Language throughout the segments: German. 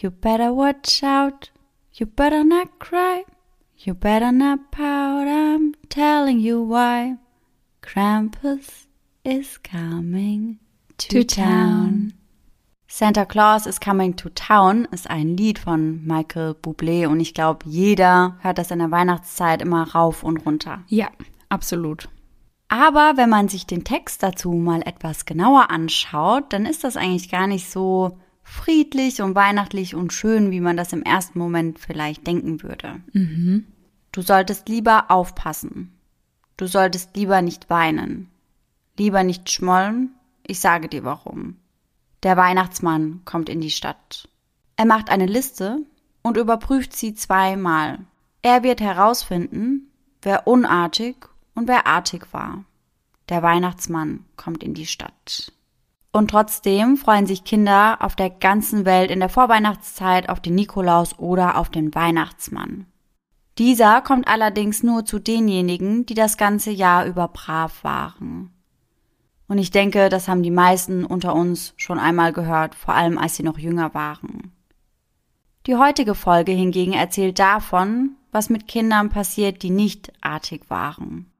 You better watch out. You better not cry. You better not pout. I'm telling you why. Krampus is coming to, To town. Santa Claus is Coming to Town ist ein Lied von Michael Bublé und ich glaube, jeder hört das in der Weihnachtszeit immer rauf und runter. Ja, absolut. Aber wenn man sich den Text dazu mal etwas genauer anschaut, dann ist das eigentlich gar nicht so friedlich und weihnachtlich und schön, wie man das im ersten Moment vielleicht denken würde. Du solltest lieber aufpassen. Du solltest lieber nicht weinen. Lieber nicht schmollen. Ich sage dir warum. Der Weihnachtsmann kommt in die Stadt. Er macht eine Liste und überprüft sie zweimal. Er wird herausfinden, wer unartig und wer artig war. Der Weihnachtsmann kommt in die Stadt. Und trotzdem freuen sich Kinder auf der ganzen Welt in der Vorweihnachtszeit auf den Nikolaus oder auf den Weihnachtsmann. Dieser kommt allerdings nur zu denjenigen, die das ganze Jahr über brav waren. Und ich denke, das haben die meisten unter uns schon einmal gehört, vor allem als sie noch jünger waren. Die heutige Folge hingegen erzählt davon, was mit Kindern passiert, die nicht artig waren.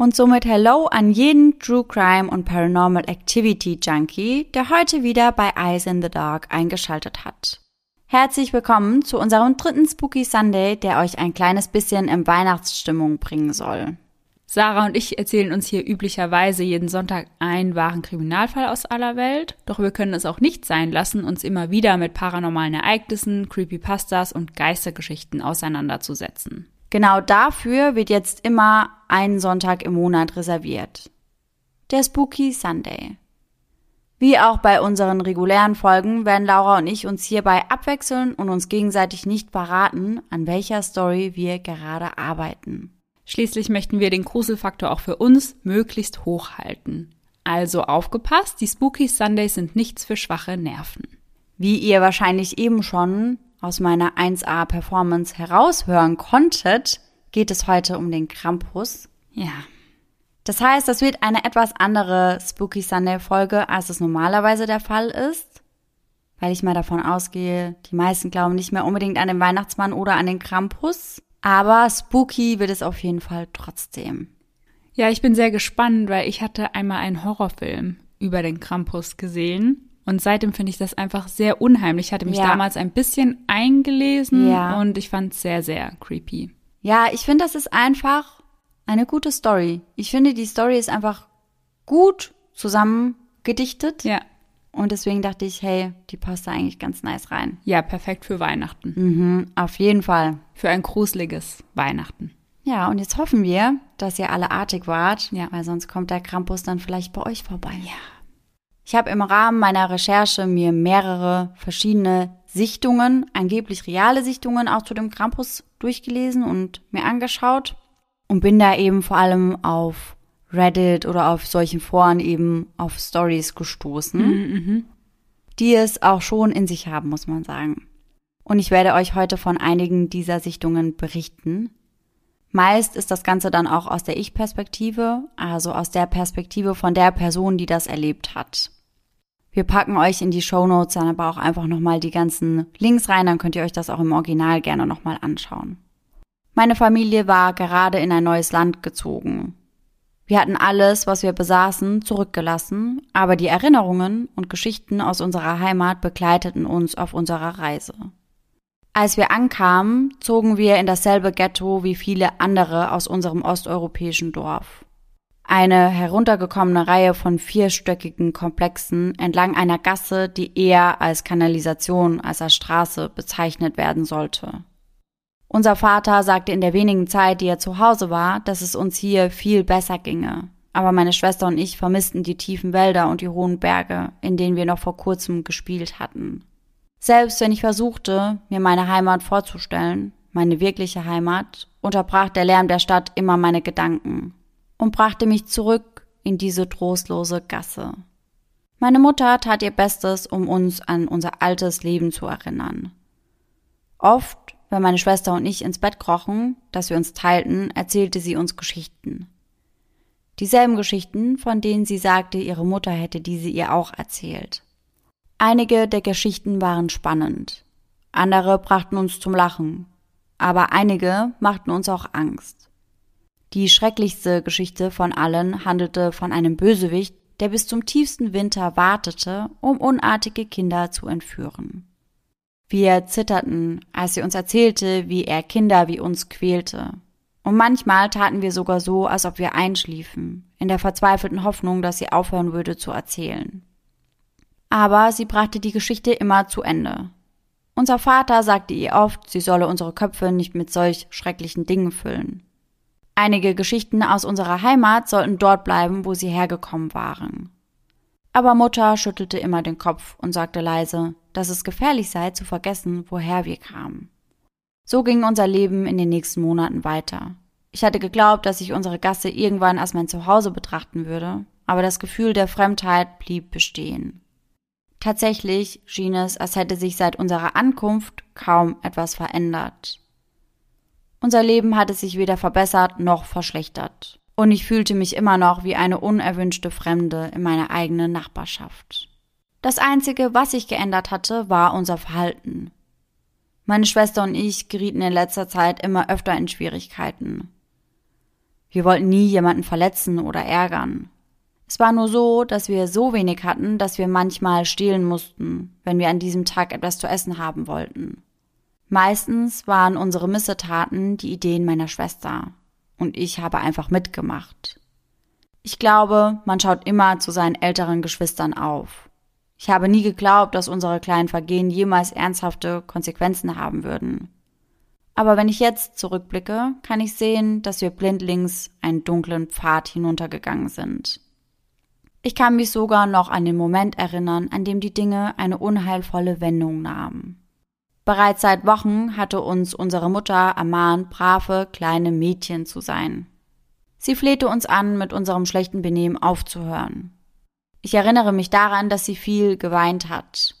Und somit Hello an jeden True Crime und Paranormal Activity Junkie, der heute wieder bei Eyes in the Dark eingeschaltet hat. Herzlich willkommen zu unserem dritten Spooky Sunday, der euch ein kleines bisschen in Weihnachtsstimmung bringen soll. Sarah und ich erzählen uns hier üblicherweise jeden Sonntag einen wahren Kriminalfall aus aller Welt, doch wir können es auch nicht sein lassen, uns immer wieder mit paranormalen Ereignissen, Creepypastas und Geistergeschichten auseinanderzusetzen. Genau dafür wird jetzt immer ein Sonntag im Monat reserviert. Der Spooky Sunday. Wie auch bei unseren regulären Folgen werden Laura und ich uns hierbei abwechseln und uns gegenseitig nicht verraten, an welcher Story wir gerade arbeiten. Schließlich möchten wir den Gruselfaktor auch für uns möglichst hoch halten. Also aufgepasst, die Spooky Sundays sind nichts für schwache Nerven. Wie ihr wahrscheinlich eben schon aus meiner 1A Performance heraushören konntet, geht es heute um den Krampus. Ja, Das heißt, das wird eine etwas andere Spooky Sunday Folge, als es normalerweise der Fall ist. Weil ich mal davon ausgehe, die meisten glauben nicht mehr unbedingt an den Weihnachtsmann oder an den Krampus. Aber spooky wird es auf jeden Fall trotzdem. Ja, ich bin sehr gespannt, weil ich hatte einmal einen Horrorfilm über den Krampus gesehen. Und seitdem finde ich das einfach sehr unheimlich. Ich hatte mich Ja. damals ein bisschen eingelesen Ja. und ich fand es sehr, sehr creepy. Ja, ich finde, das ist einfach eine gute Story. Ich finde, die Story ist einfach gut zusammengedichtet. Ja. Und deswegen dachte ich, hey, die passt da eigentlich ganz nice rein. Ja, perfekt für Weihnachten. Mhm, auf jeden Fall. Für ein gruseliges Weihnachten. Ja, und jetzt hoffen wir, dass ihr alle artig wart, Ja. weil sonst kommt der Krampus dann vielleicht bei euch vorbei. Ja. Ich habe im Rahmen meiner Recherche mir mehrere verschiedene Sichtungen, angeblich reale Sichtungen auch zu dem Krampus durchgelesen und mir angeschaut und bin da eben vor allem auf Reddit oder auf solchen Foren eben auf Stories gestoßen, die es auch schon in sich haben, muss man sagen. Und ich werde euch heute von einigen dieser Sichtungen berichten. Meist ist das Ganze dann auch aus der Ich-Perspektive, also aus der Perspektive von der Person, die das erlebt hat. Wir packen euch in die Shownotes dann aber auch einfach nochmal die ganzen Links rein, dann könnt ihr euch das auch im Original gerne nochmal anschauen. Meine Familie war gerade in ein neues Land gezogen. Wir hatten alles, was wir besaßen, zurückgelassen, aber die Erinnerungen und Geschichten aus unserer Heimat begleiteten uns auf unserer Reise. Als wir ankamen, zogen wir in dasselbe Ghetto wie viele andere aus unserem osteuropäischen Dorf. Eine heruntergekommene Reihe von vierstöckigen Komplexen entlang einer Gasse, die eher als Kanalisation als als Straße bezeichnet werden sollte. Unser Vater sagte in der wenigen Zeit, die er zu Hause war, dass es uns hier viel besser ginge. Aber meine Schwester und ich vermissten die tiefen Wälder und die hohen Berge, in denen wir noch vor kurzem gespielt hatten. Selbst wenn ich versuchte, mir meine Heimat vorzustellen, meine wirkliche Heimat, unterbrach der Lärm der Stadt immer meine Gedanken und brachte mich zurück in diese trostlose Gasse. Meine Mutter tat ihr Bestes, um uns an unser altes Leben zu erinnern. Oft, wenn meine Schwester und ich ins Bett krochen, das wir uns teilten, erzählte sie uns Geschichten. Dieselben Geschichten, von denen sie sagte, ihre Mutter hätte diese ihr auch erzählt. Einige der Geschichten waren spannend, andere brachten uns zum Lachen, aber einige machten uns auch Angst. Die schrecklichste Geschichte von allen handelte von einem Bösewicht, der bis zum tiefsten Winter wartete, um unartige Kinder zu entführen. Wir zitterten, als sie uns erzählte, wie er Kinder wie uns quälte. Und manchmal taten wir sogar so, als ob wir einschliefen, in der verzweifelten Hoffnung, dass sie aufhören würde zu erzählen. Aber sie brachte die Geschichte immer zu Ende. Unser Vater sagte ihr oft, sie solle unsere Köpfe nicht mit solch schrecklichen Dingen füllen. Einige Geschichten aus unserer Heimat sollten dort bleiben, wo sie hergekommen waren. Aber Mutter schüttelte immer den Kopf und sagte leise, dass es gefährlich sei zu vergessen, woher wir kamen. So ging unser Leben in den nächsten Monaten weiter. Ich hatte geglaubt, dass ich unsere Gasse irgendwann als mein Zuhause betrachten würde, aber das Gefühl der Fremdheit blieb bestehen. Tatsächlich schien es, als hätte sich seit unserer Ankunft kaum etwas verändert. Unser Leben hatte sich weder verbessert noch verschlechtert. Und ich fühlte mich immer noch wie eine unerwünschte Fremde in meiner eigenen Nachbarschaft. Das Einzige, was sich geändert hatte, war unser Verhalten. Meine Schwester und ich gerieten in letzter Zeit immer öfter in Schwierigkeiten. Wir wollten nie jemanden verletzen oder ärgern. Es war nur so, dass wir so wenig hatten, dass wir manchmal stehlen mussten, wenn wir an diesem Tag etwas zu essen haben wollten. Meistens waren unsere Missetaten die Ideen meiner Schwester, und ich habe einfach mitgemacht. Ich glaube, man schaut immer zu seinen älteren Geschwistern auf. Ich habe nie geglaubt, dass unsere kleinen Vergehen jemals ernsthafte Konsequenzen haben würden. Aber wenn ich jetzt zurückblicke, kann ich sehen, dass wir blindlings einen dunklen Pfad hinuntergegangen sind. Ich kann mich sogar noch an den Moment erinnern, an dem die Dinge eine unheilvolle Wendung nahmen. Bereits seit Wochen hatte uns unsere Mutter ermahnt, brave kleine Mädchen zu sein. Sie flehte uns an, mit unserem schlechten Benehmen aufzuhören. Ich erinnere mich daran, dass sie viel geweint hat.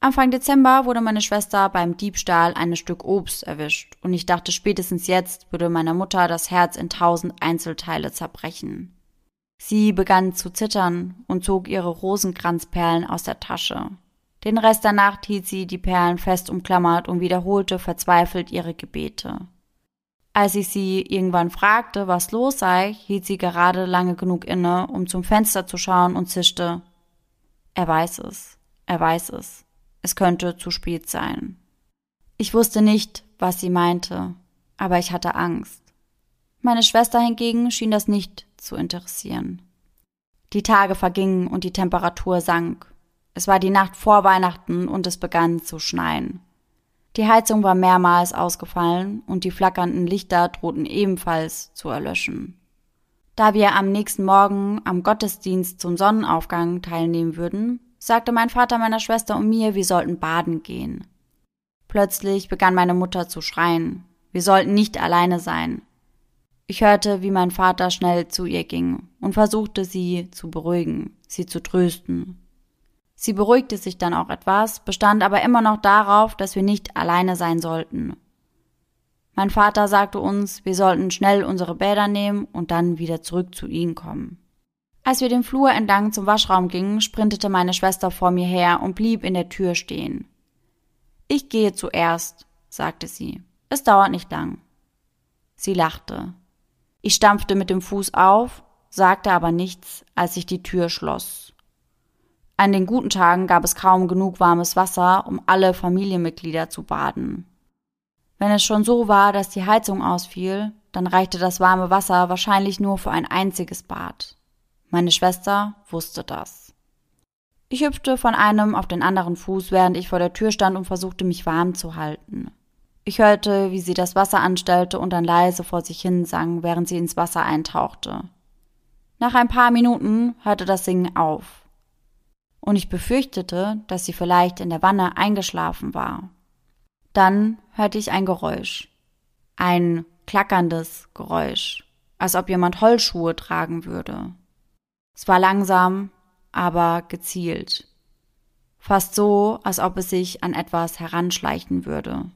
Anfang Dezember wurde meine Schwester beim Diebstahl eines Stück Obst erwischt und ich dachte spätestens jetzt würde meiner Mutter das Herz in tausend Einzelteile zerbrechen. Sie begann zu zittern und zog ihre Rosenkranzperlen aus der Tasche. Den Rest der Nacht hielt sie die Perlen fest umklammert und wiederholte verzweifelt ihre Gebete. Als ich sie irgendwann fragte, was los sei, hielt sie gerade lange genug inne, um zum Fenster zu schauen und zischte. Er weiß es, er weiß es. Es könnte zu spät sein. Ich wusste nicht, was sie meinte, aber ich hatte Angst. Meine Schwester hingegen schien das nicht zu interessieren. Die Tage vergingen und die Temperatur sank. Es war die Nacht vor Weihnachten und es begann zu schneien. Die Heizung war mehrmals ausgefallen und die flackernden Lichter drohten ebenfalls zu erlöschen. Da wir am nächsten Morgen am Gottesdienst zum Sonnenaufgang teilnehmen würden, sagte mein Vater meiner Schwester und mir, wir sollten baden gehen. Plötzlich begann meine Mutter zu schreien. Wir sollten nicht alleine sein. Ich hörte, wie mein Vater schnell zu ihr ging und versuchte sie zu beruhigen, sie zu trösten. Sie beruhigte sich dann auch etwas, bestand aber immer noch darauf, dass wir nicht alleine sein sollten. Mein Vater sagte uns, wir sollten schnell unsere Bäder nehmen und dann wieder zurück zu ihnen kommen. Als wir den Flur entlang zum Waschraum gingen, sprintete meine Schwester vor mir her und blieb in der Tür stehen. Ich gehe zuerst, sagte sie. Es dauert nicht lang. Sie lachte. Ich stampfte mit dem Fuß auf, sagte aber nichts, als sich die Tür schloss. An den guten Tagen gab es kaum genug warmes Wasser, um alle Familienmitglieder zu baden. Wenn es schon so war, dass die Heizung ausfiel, dann reichte das warme Wasser wahrscheinlich nur für ein einziges Bad. Meine Schwester wusste das. Ich hüpfte von einem auf den anderen Fuß, während ich vor der Tür stand und versuchte, mich warm zu halten. Ich hörte, wie sie das Wasser anstellte und dann leise vor sich hin sang, während sie ins Wasser eintauchte. Nach ein paar Minuten hörte das Singen auf. Und ich befürchtete, dass sie vielleicht in der Wanne eingeschlafen war. Dann hörte ich ein Geräusch. Ein klackerndes Geräusch, als ob jemand Holzschuhe tragen würde. Es war langsam, aber gezielt. Fast so, als ob es sich an etwas heranschleichen würde.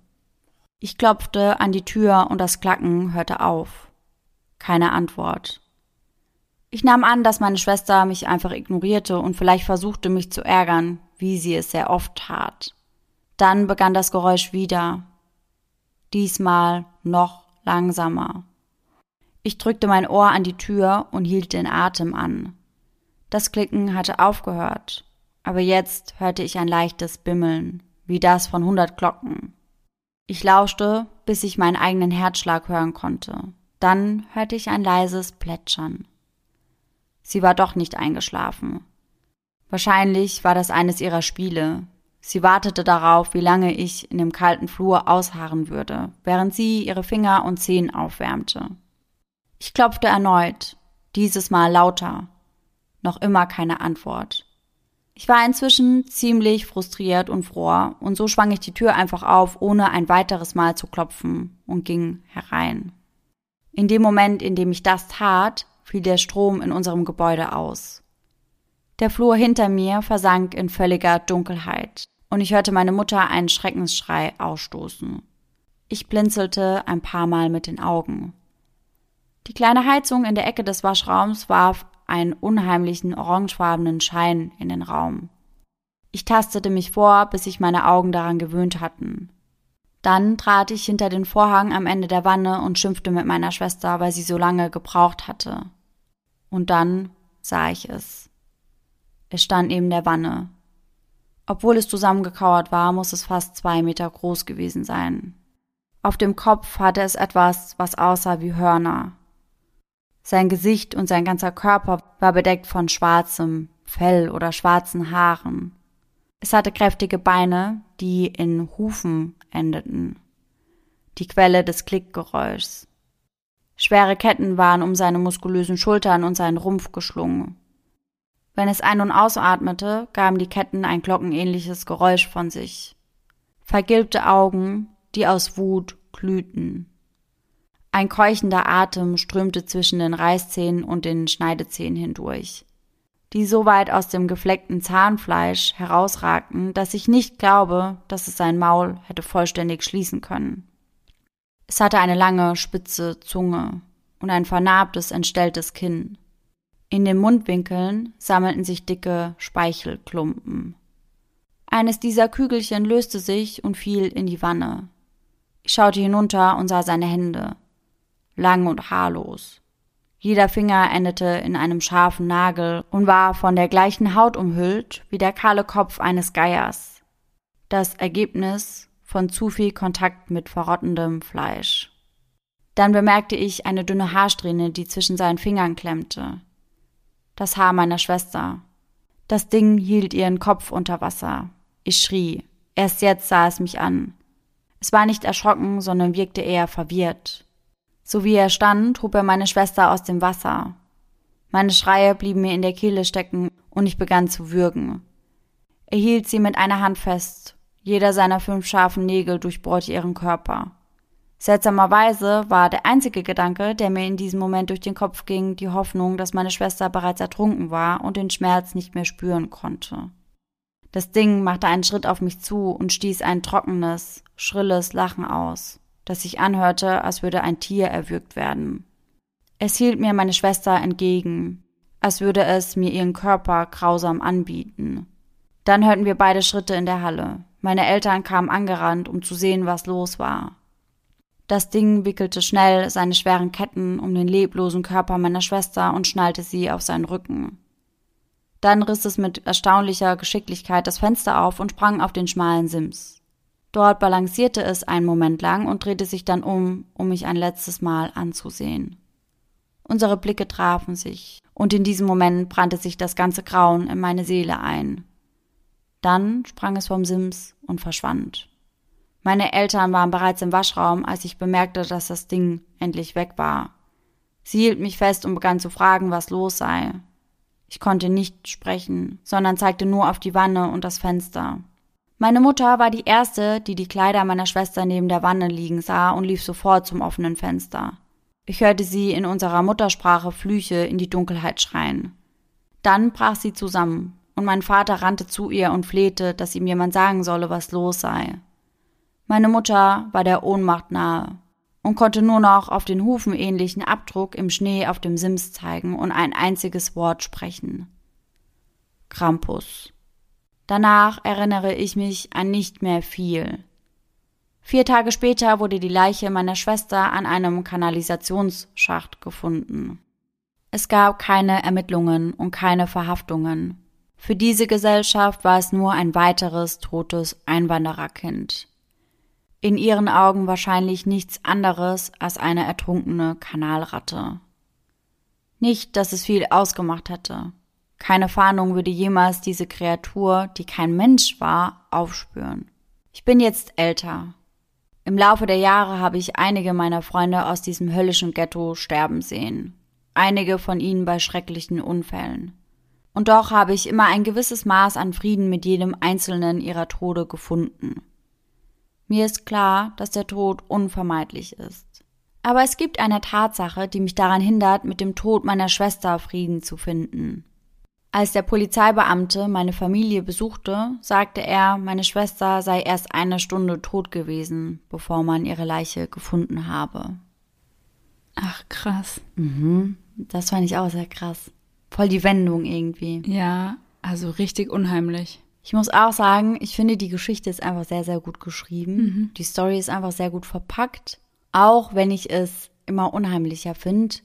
Ich klopfte an die Tür und das Klacken hörte auf. Keine Antwort. Ich nahm an, dass meine Schwester mich einfach ignorierte und vielleicht versuchte, mich zu ärgern, wie sie es sehr oft tat. Dann begann das Geräusch wieder, diesmal noch langsamer. Ich drückte mein Ohr an die Tür und hielt den Atem an. Das Klicken hatte aufgehört, aber jetzt hörte ich ein leichtes Bimmeln, wie das von hundert Glocken. Ich lauschte, bis ich meinen eigenen Herzschlag hören konnte. Dann hörte ich ein leises Plätschern. Sie war doch nicht eingeschlafen. Wahrscheinlich war das eines ihrer Spiele. Sie wartete darauf, wie lange ich in dem kalten Flur ausharren würde, während sie ihre Finger und Zehen aufwärmte. Ich klopfte erneut, dieses Mal lauter. Noch immer keine Antwort. Ich war inzwischen ziemlich frustriert und froh, und so schwang ich die Tür einfach auf, ohne ein weiteres Mal zu klopfen, und ging herein. In dem Moment, in dem ich das tat, fiel der Strom in unserem Gebäude aus. Der Flur hinter mir versank in völliger Dunkelheit, und ich hörte meine Mutter einen Schreckensschrei ausstoßen. Ich blinzelte ein paar Mal mit den Augen. Die kleine Heizung in der Ecke des Waschraums warf einen unheimlichen orangefarbenen Schein in den Raum. Ich tastete mich vor, bis sich meine Augen daran gewöhnt hatten. Dann trat ich hinter den Vorhang am Ende der Wanne und schimpfte mit meiner Schwester, weil sie so lange gebraucht hatte. Und dann sah ich es. Es stand neben der Wanne. Obwohl es zusammengekauert war, muss es fast zwei Meter groß gewesen sein. Auf dem Kopf hatte es etwas, was aussah wie Hörner. Sein Gesicht und sein ganzer Körper war bedeckt von schwarzem Fell oder schwarzen Haaren. Es hatte kräftige Beine, die in Hufen endeten. Die Quelle des Klickgeräuschs. Schwere Ketten waren um seine muskulösen Schultern und seinen Rumpf geschlungen. Wenn es ein- und ausatmete, gaben die Ketten ein glockenähnliches Geräusch von sich. Vergilbte Augen, die aus Wut glühten. Ein keuchender Atem strömte zwischen den Reißzähnen und den Schneidezähnen hindurch, die so weit aus dem gefleckten Zahnfleisch herausragten, dass ich nicht glaube, dass es sein Maul hätte vollständig schließen können. Es hatte eine lange, spitze Zunge und ein vernarbtes, entstelltes Kinn. In den Mundwinkeln sammelten sich dicke Speichelklumpen. Eines dieser Kügelchen löste sich und fiel in die Wanne. Ich schaute hinunter und sah seine Hände, lang und haarlos. Jeder Finger endete in einem scharfen Nagel und war von der gleichen Haut umhüllt wie der kahle Kopf eines Geiers. Das Ergebnis von zu viel Kontakt mit verrottendem Fleisch. Dann bemerkte ich eine dünne Haarsträhne, die zwischen seinen Fingern klemmte. Das Haar meiner Schwester. Das Ding hielt ihren Kopf unter Wasser. Ich schrie. Erst jetzt sah es mich an. Es war nicht erschrocken, sondern wirkte eher verwirrt. So wie er stand, hob er meine Schwester aus dem Wasser. Meine Schreie blieben mir in der Kehle stecken und ich begann zu würgen. Er hielt sie mit einer Hand fest. Jeder seiner fünf scharfen Nägel durchbohrte ihren Körper. Seltsamerweise war der einzige Gedanke, der mir in diesem Moment durch den Kopf ging, die Hoffnung, dass meine Schwester bereits ertrunken war und den Schmerz nicht mehr spüren konnte. Das Ding machte einen Schritt auf mich zu und stieß ein trockenes, schrilles Lachen aus das sich anhörte, als würde ein Tier erwürgt werden. Es hielt mir meine Schwester entgegen, als würde es mir ihren Körper grausam anbieten. Dann hörten wir beide Schritte in der Halle. Meine Eltern kamen angerannt, um zu sehen, was los war. Das Ding wickelte schnell seine schweren Ketten um den leblosen Körper meiner Schwester und schnallte sie auf seinen Rücken. Dann riss es mit erstaunlicher Geschicklichkeit das Fenster auf und sprang auf den schmalen Sims. Dort balancierte es einen Moment lang und drehte sich dann um, um mich ein letztes Mal anzusehen. Unsere Blicke trafen sich, und in diesem Moment brannte sich das ganze Grauen in meine Seele ein. Dann sprang es vom Sims und verschwand. Meine Eltern waren bereits im Waschraum, als ich bemerkte, dass das Ding endlich weg war. Sie hielt mich fest und begann zu fragen, was los sei. Ich konnte nicht sprechen, sondern zeigte nur auf die Wanne und das Fenster. Meine Mutter war die erste, die die Kleider meiner Schwester neben der Wanne liegen sah und lief sofort zum offenen Fenster. Ich hörte sie in unserer Muttersprache Flüche in die Dunkelheit schreien. Dann brach sie zusammen, und mein Vater rannte zu ihr und flehte, dass ihm jemand sagen solle, was los sei. Meine Mutter war der Ohnmacht nahe und konnte nur noch auf den hufenähnlichen Abdruck im Schnee auf dem Sims zeigen und ein einziges Wort sprechen. Krampus. Danach erinnere ich mich an nicht mehr viel. Vier Tage später wurde die Leiche meiner Schwester an einem Kanalisationsschacht gefunden. Es gab keine Ermittlungen und keine Verhaftungen. Für diese Gesellschaft war es nur ein weiteres totes Einwandererkind. In ihren Augen wahrscheinlich nichts anderes als eine ertrunkene Kanalratte. Nicht, dass es viel ausgemacht hätte. Keine Fahndung würde jemals diese Kreatur, die kein Mensch war, aufspüren. Ich bin jetzt älter. Im Laufe der Jahre habe ich einige meiner Freunde aus diesem höllischen Ghetto sterben sehen. Einige von ihnen bei schrecklichen Unfällen. Und doch habe ich immer ein gewisses Maß an Frieden mit jedem einzelnen ihrer Tode gefunden. Mir ist klar, dass der Tod unvermeidlich ist. Aber es gibt eine Tatsache, die mich daran hindert, mit dem Tod meiner Schwester Frieden zu finden. Als der Polizeibeamte meine Familie besuchte, sagte er, meine Schwester sei erst eine Stunde tot gewesen, bevor man ihre Leiche gefunden habe. Ach, krass. Mhm. Das fand ich auch sehr krass. Voll die Wendung irgendwie. Ja, also richtig unheimlich. Ich muss auch sagen, ich finde, die Geschichte ist einfach sehr, sehr gut geschrieben. Mhm. Die Story ist einfach sehr gut verpackt. Auch wenn ich es immer unheimlicher finde,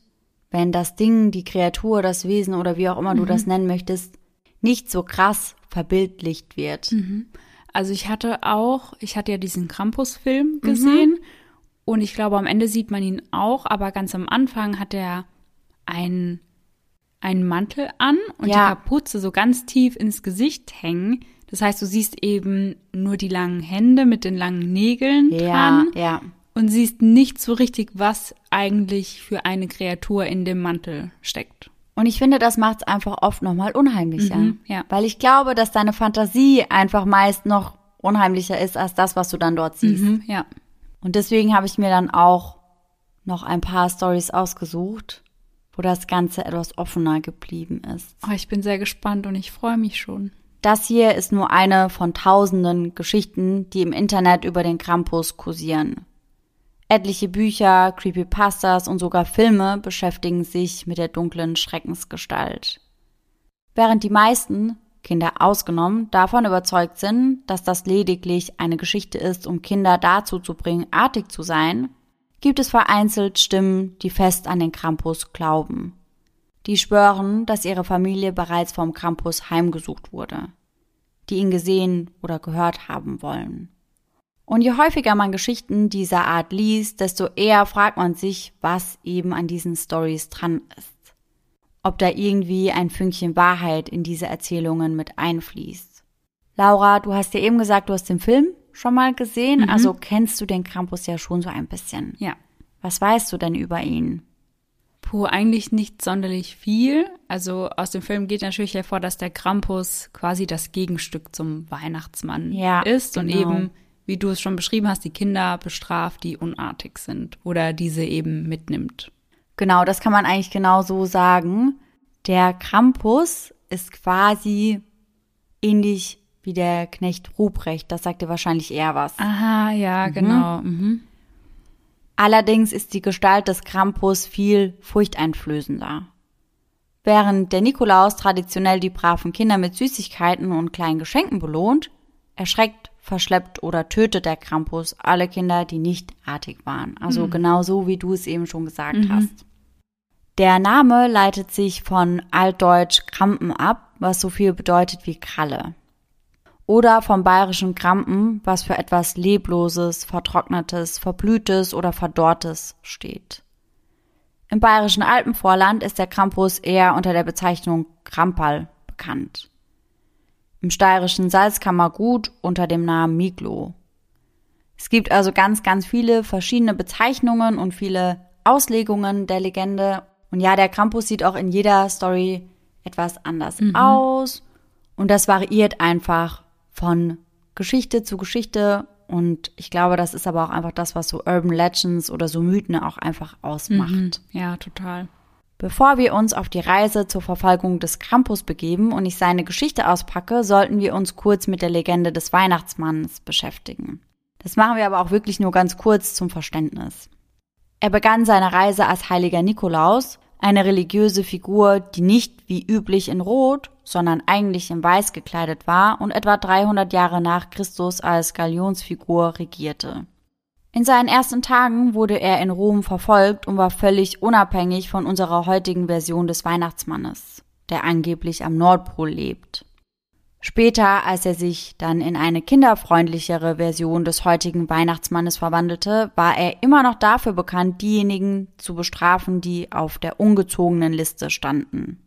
wenn das Ding, die Kreatur, das Wesen oder wie auch immer mhm. du das nennen möchtest, nicht so krass verbildlicht wird. Mhm. Also ich hatte auch, ich hatte ja diesen Krampus-Film mhm. gesehen mhm. und ich glaube, am Ende sieht man ihn auch, aber ganz am Anfang hat er einen, einen Mantel an und ja. die Kapuze so ganz tief ins Gesicht hängen. Das heißt, du siehst eben nur die langen Hände mit den langen Nägeln ja, dran. Ja und siehst nicht so richtig, was eigentlich für eine Kreatur in dem Mantel steckt. Und ich finde, das macht es einfach oft nochmal unheimlicher. Mhm, ja. Weil ich glaube, dass deine Fantasie einfach meist noch unheimlicher ist als das, was du dann dort siehst. Mhm, ja. Und deswegen habe ich mir dann auch noch ein paar Stories ausgesucht, wo das Ganze etwas offener geblieben ist. Oh, ich bin sehr gespannt und ich freue mich schon. Das hier ist nur eine von tausenden Geschichten, die im Internet über den Krampus kursieren. Etliche Bücher, Creepypastas und sogar Filme beschäftigen sich mit der dunklen Schreckensgestalt. Während die meisten, Kinder ausgenommen, davon überzeugt sind, dass das lediglich eine Geschichte ist, um Kinder dazu zu bringen, artig zu sein, gibt es vereinzelt Stimmen, die fest an den Krampus glauben. Die schwören, dass ihre Familie bereits vom Krampus heimgesucht wurde, die ihn gesehen oder gehört haben wollen. Und je häufiger man Geschichten dieser Art liest, desto eher fragt man sich, was eben an diesen Stories dran ist. Ob da irgendwie ein Fünkchen Wahrheit in diese Erzählungen mit einfließt. Laura, du hast ja eben gesagt, du hast den Film schon mal gesehen, mhm. also kennst du den Krampus ja schon so ein bisschen. Ja. Was weißt du denn über ihn? Puh, eigentlich nicht sonderlich viel. Also aus dem Film geht natürlich hervor, dass der Krampus quasi das Gegenstück zum Weihnachtsmann ja, ist genau. und eben wie du es schon beschrieben hast, die Kinder bestraft, die unartig sind oder diese eben mitnimmt. Genau, das kann man eigentlich genau so sagen. Der Krampus ist quasi ähnlich wie der Knecht Ruprecht. Das sagt dir wahrscheinlich eher was. Aha, ja, mhm. genau. Mhm. Allerdings ist die Gestalt des Krampus viel furchteinflößender. Während der Nikolaus traditionell die braven Kinder mit Süßigkeiten und kleinen Geschenken belohnt, erschreckt verschleppt oder tötet der Krampus alle Kinder, die nicht artig waren. Also mhm. genau so, wie du es eben schon gesagt mhm. hast. Der Name leitet sich von altdeutsch Krampen ab, was so viel bedeutet wie Kralle. Oder vom bayerischen Krampen, was für etwas Lebloses, Vertrocknetes, Verblühtes oder Verdorrtes steht. Im bayerischen Alpenvorland ist der Krampus eher unter der Bezeichnung Kramperl bekannt im steirischen Salzkammergut unter dem Namen Miglo. Es gibt also ganz, ganz viele verschiedene Bezeichnungen und viele Auslegungen der Legende. Und ja, der Krampus sieht auch in jeder Story etwas anders mhm. aus. Und das variiert einfach von Geschichte zu Geschichte. Und ich glaube, das ist aber auch einfach das, was so Urban Legends oder so Mythen auch einfach ausmacht. Mhm. Ja, total. Bevor wir uns auf die Reise zur Verfolgung des Krampus begeben und ich seine Geschichte auspacke, sollten wir uns kurz mit der Legende des Weihnachtsmanns beschäftigen. Das machen wir aber auch wirklich nur ganz kurz zum Verständnis. Er begann seine Reise als heiliger Nikolaus, eine religiöse Figur, die nicht wie üblich in Rot, sondern eigentlich in Weiß gekleidet war und etwa 300 Jahre nach Christus als Galionsfigur regierte. In seinen ersten Tagen wurde er in Rom verfolgt und war völlig unabhängig von unserer heutigen Version des Weihnachtsmannes, der angeblich am Nordpol lebt. Später, als er sich dann in eine kinderfreundlichere Version des heutigen Weihnachtsmannes verwandelte, war er immer noch dafür bekannt, diejenigen zu bestrafen, die auf der ungezogenen Liste standen.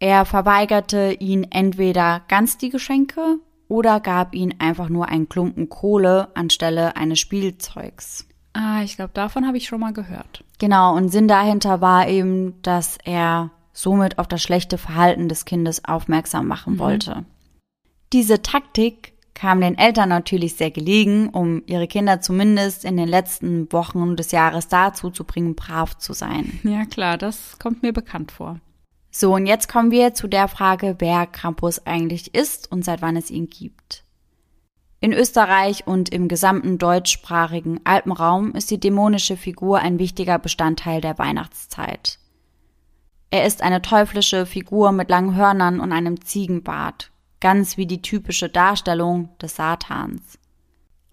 Er verweigerte ihnen entweder ganz die Geschenke oder gab ihnen einfach nur einen Klumpen Kohle anstelle eines Spielzeugs. Ah, ich glaube, davon habe ich schon mal gehört. Genau, und Sinn dahinter war eben, dass er somit auf das schlechte Verhalten des Kindes aufmerksam machen mhm. wollte. Diese Taktik kam den Eltern natürlich sehr gelegen, um ihre Kinder zumindest in den letzten Wochen des Jahres dazu zu bringen, brav zu sein. Ja klar, das kommt mir bekannt vor. So, und jetzt kommen wir zu der Frage, wer Krampus eigentlich ist und seit wann es ihn gibt. In Österreich und im gesamten deutschsprachigen Alpenraum ist die dämonische Figur ein wichtiger Bestandteil der Weihnachtszeit. Er ist eine teuflische Figur mit langen Hörnern und einem Ziegenbart, ganz wie die typische Darstellung des Satans.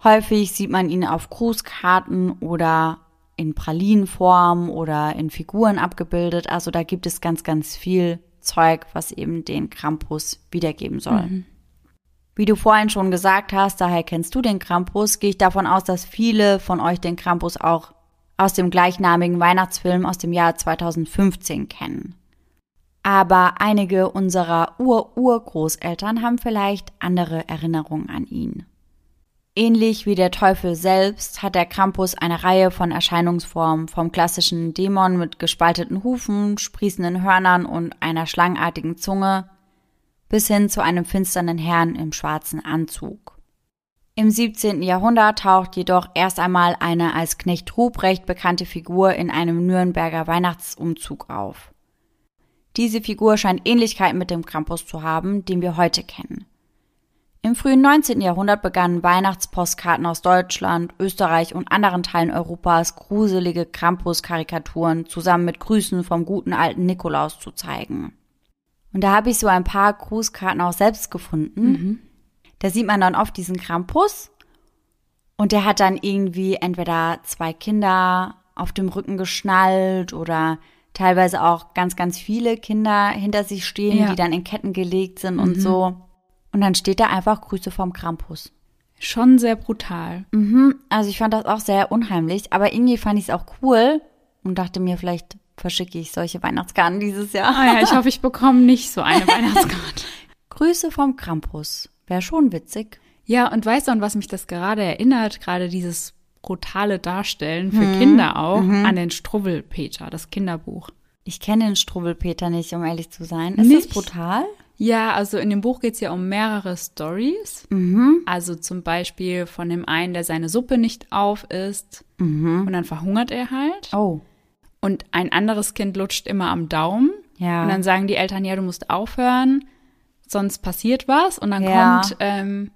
Häufig sieht man ihn auf Grußkarten oder in Pralinenform oder in Figuren abgebildet. Also da gibt es ganz, ganz viel Zeug, was eben den Krampus wiedergeben soll. Mhm. Wie du vorhin schon gesagt hast, daher kennst du den Krampus, gehe ich davon aus, dass viele von euch den Krampus auch aus dem gleichnamigen Weihnachtsfilm aus dem Jahr 2015 kennen. Aber einige unserer Ur-Urgroßeltern haben vielleicht andere Erinnerungen an ihn. Ähnlich wie der Teufel selbst hat der Krampus eine Reihe von Erscheinungsformen, vom klassischen Dämon mit gespalteten Hufen, sprießenden Hörnern und einer schlangenartigen Zunge bis hin zu einem finsternen Herrn im schwarzen Anzug. Im 17. Jahrhundert taucht jedoch erst einmal eine als Knecht Ruprecht bekannte Figur in einem Nürnberger Weihnachtsumzug auf. Diese Figur scheint Ähnlichkeit mit dem Krampus zu haben, den wir heute kennen. Im frühen 19. Jahrhundert begannen Weihnachtspostkarten aus Deutschland, Österreich und anderen Teilen Europas gruselige Krampus-Karikaturen zusammen mit Grüßen vom guten alten Nikolaus zu zeigen. Und da habe ich so ein paar Grußkarten auch selbst gefunden. Mhm. Da sieht man dann oft diesen Krampus und der hat dann irgendwie entweder zwei Kinder auf dem Rücken geschnallt oder teilweise auch ganz, ganz viele Kinder hinter sich stehen, ja. die dann in Ketten gelegt sind mhm. und so. Und dann steht da einfach Grüße vom Krampus. Schon sehr brutal. Mhm, also ich fand das auch sehr unheimlich, aber irgendwie fand ich es auch cool und dachte mir, vielleicht verschicke ich solche Weihnachtskarten dieses Jahr. Ah ja, ich hoffe, ich bekomme nicht so eine Weihnachtskarte. Grüße vom Krampus. Wäre schon witzig. Ja, und weißt du, an was mich das gerade erinnert? Gerade dieses brutale Darstellen für mhm. Kinder auch mhm. an den Struwwelpeter, das Kinderbuch. Ich kenne den Struwwelpeter nicht, um ehrlich zu sein. Ist nicht? das brutal? Ja, also in dem Buch geht es ja um mehrere Stories. Mhm. Also zum Beispiel von dem einen, der seine Suppe nicht auf isst mhm. und dann verhungert er halt. Oh. Und ein anderes Kind lutscht immer am Daumen. Ja. Und dann sagen die Eltern, ja, du musst aufhören, sonst passiert was. Und dann ja. kommt ähm,